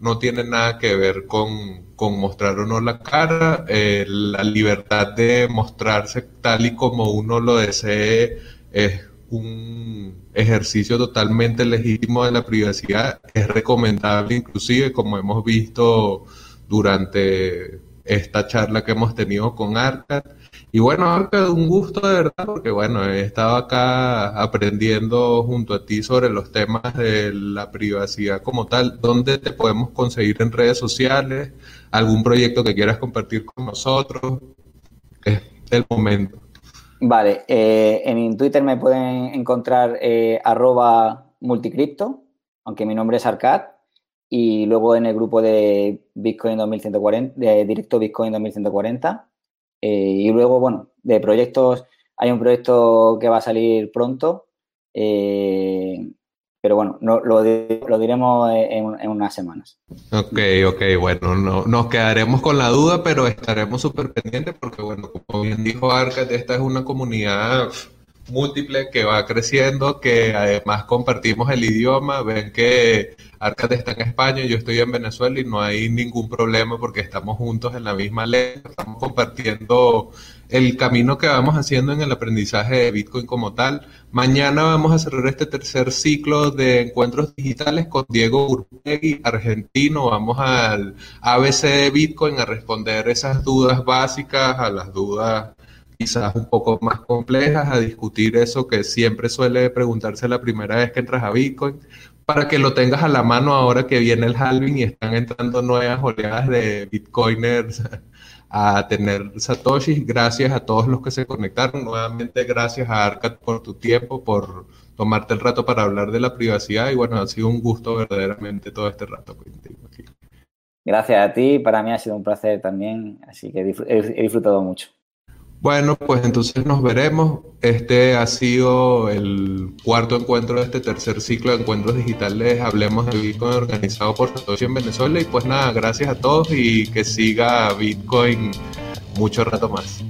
no tiene nada que ver con, mostrar o no la cara. Eh, la libertad de mostrarse tal y como uno lo desee es un ejercicio totalmente legítimo de la privacidad. Es recomendable inclusive, como hemos visto durante esta charla que hemos tenido con Arcad. Y bueno, Arcad, un gusto de verdad, porque bueno, he estado acá aprendiendo junto a ti sobre los temas de la privacidad como tal. ¿Dónde te podemos conseguir en redes sociales? ¿Algún proyecto que quieras compartir con nosotros? Es el momento. Vale, eh, en Twitter me pueden encontrar eh, arroba multicripto, aunque mi nombre es Arcad, y luego en el grupo de Bitcoin 2140, de Directo Bitcoin 2140. Eh, y luego, bueno, de proyectos, hay un proyecto que va a salir pronto, eh, pero bueno, no, lo, diremos en, unas semanas. Ok, ok, bueno, no, nos quedaremos con la duda, pero estaremos súper pendientes porque, bueno, como bien dijo Arcad, esta es una comunidad múltiple que va creciendo, que además compartimos el idioma, ven que Arcade está en España, yo estoy en Venezuela y no hay ningún problema porque estamos juntos en la misma lengua, estamos compartiendo el camino que vamos haciendo en el aprendizaje de Bitcoin como tal. Mañana vamos a cerrar este tercer ciclo de encuentros digitales con Diego Urpegui, argentino. Vamos al ABC de Bitcoin a responder esas dudas básicas, a las dudas quizás un poco más complejas, a discutir eso que siempre suele preguntarse la primera vez que entras a Bitcoin, para que lo tengas a la mano ahora que viene el halving y están entrando nuevas oleadas de Bitcoiners a tener Satoshi. Gracias a todos los que se conectaron. Nuevamente, gracias a Arcad por tu tiempo, por tomarte el rato para hablar de la privacidad. Y bueno, ha sido un gusto verdaderamente todo este rato contigo aquí. Gracias a ti, para mí ha sido un placer también, así que he disfrutado mucho. Bueno, pues entonces nos veremos. Este ha sido el cuarto encuentro de este tercer ciclo de encuentros digitales. Hablemos de Bitcoin organizado por Satoshi en Venezuela. Y pues nada, gracias a todos y que siga Bitcoin mucho rato más.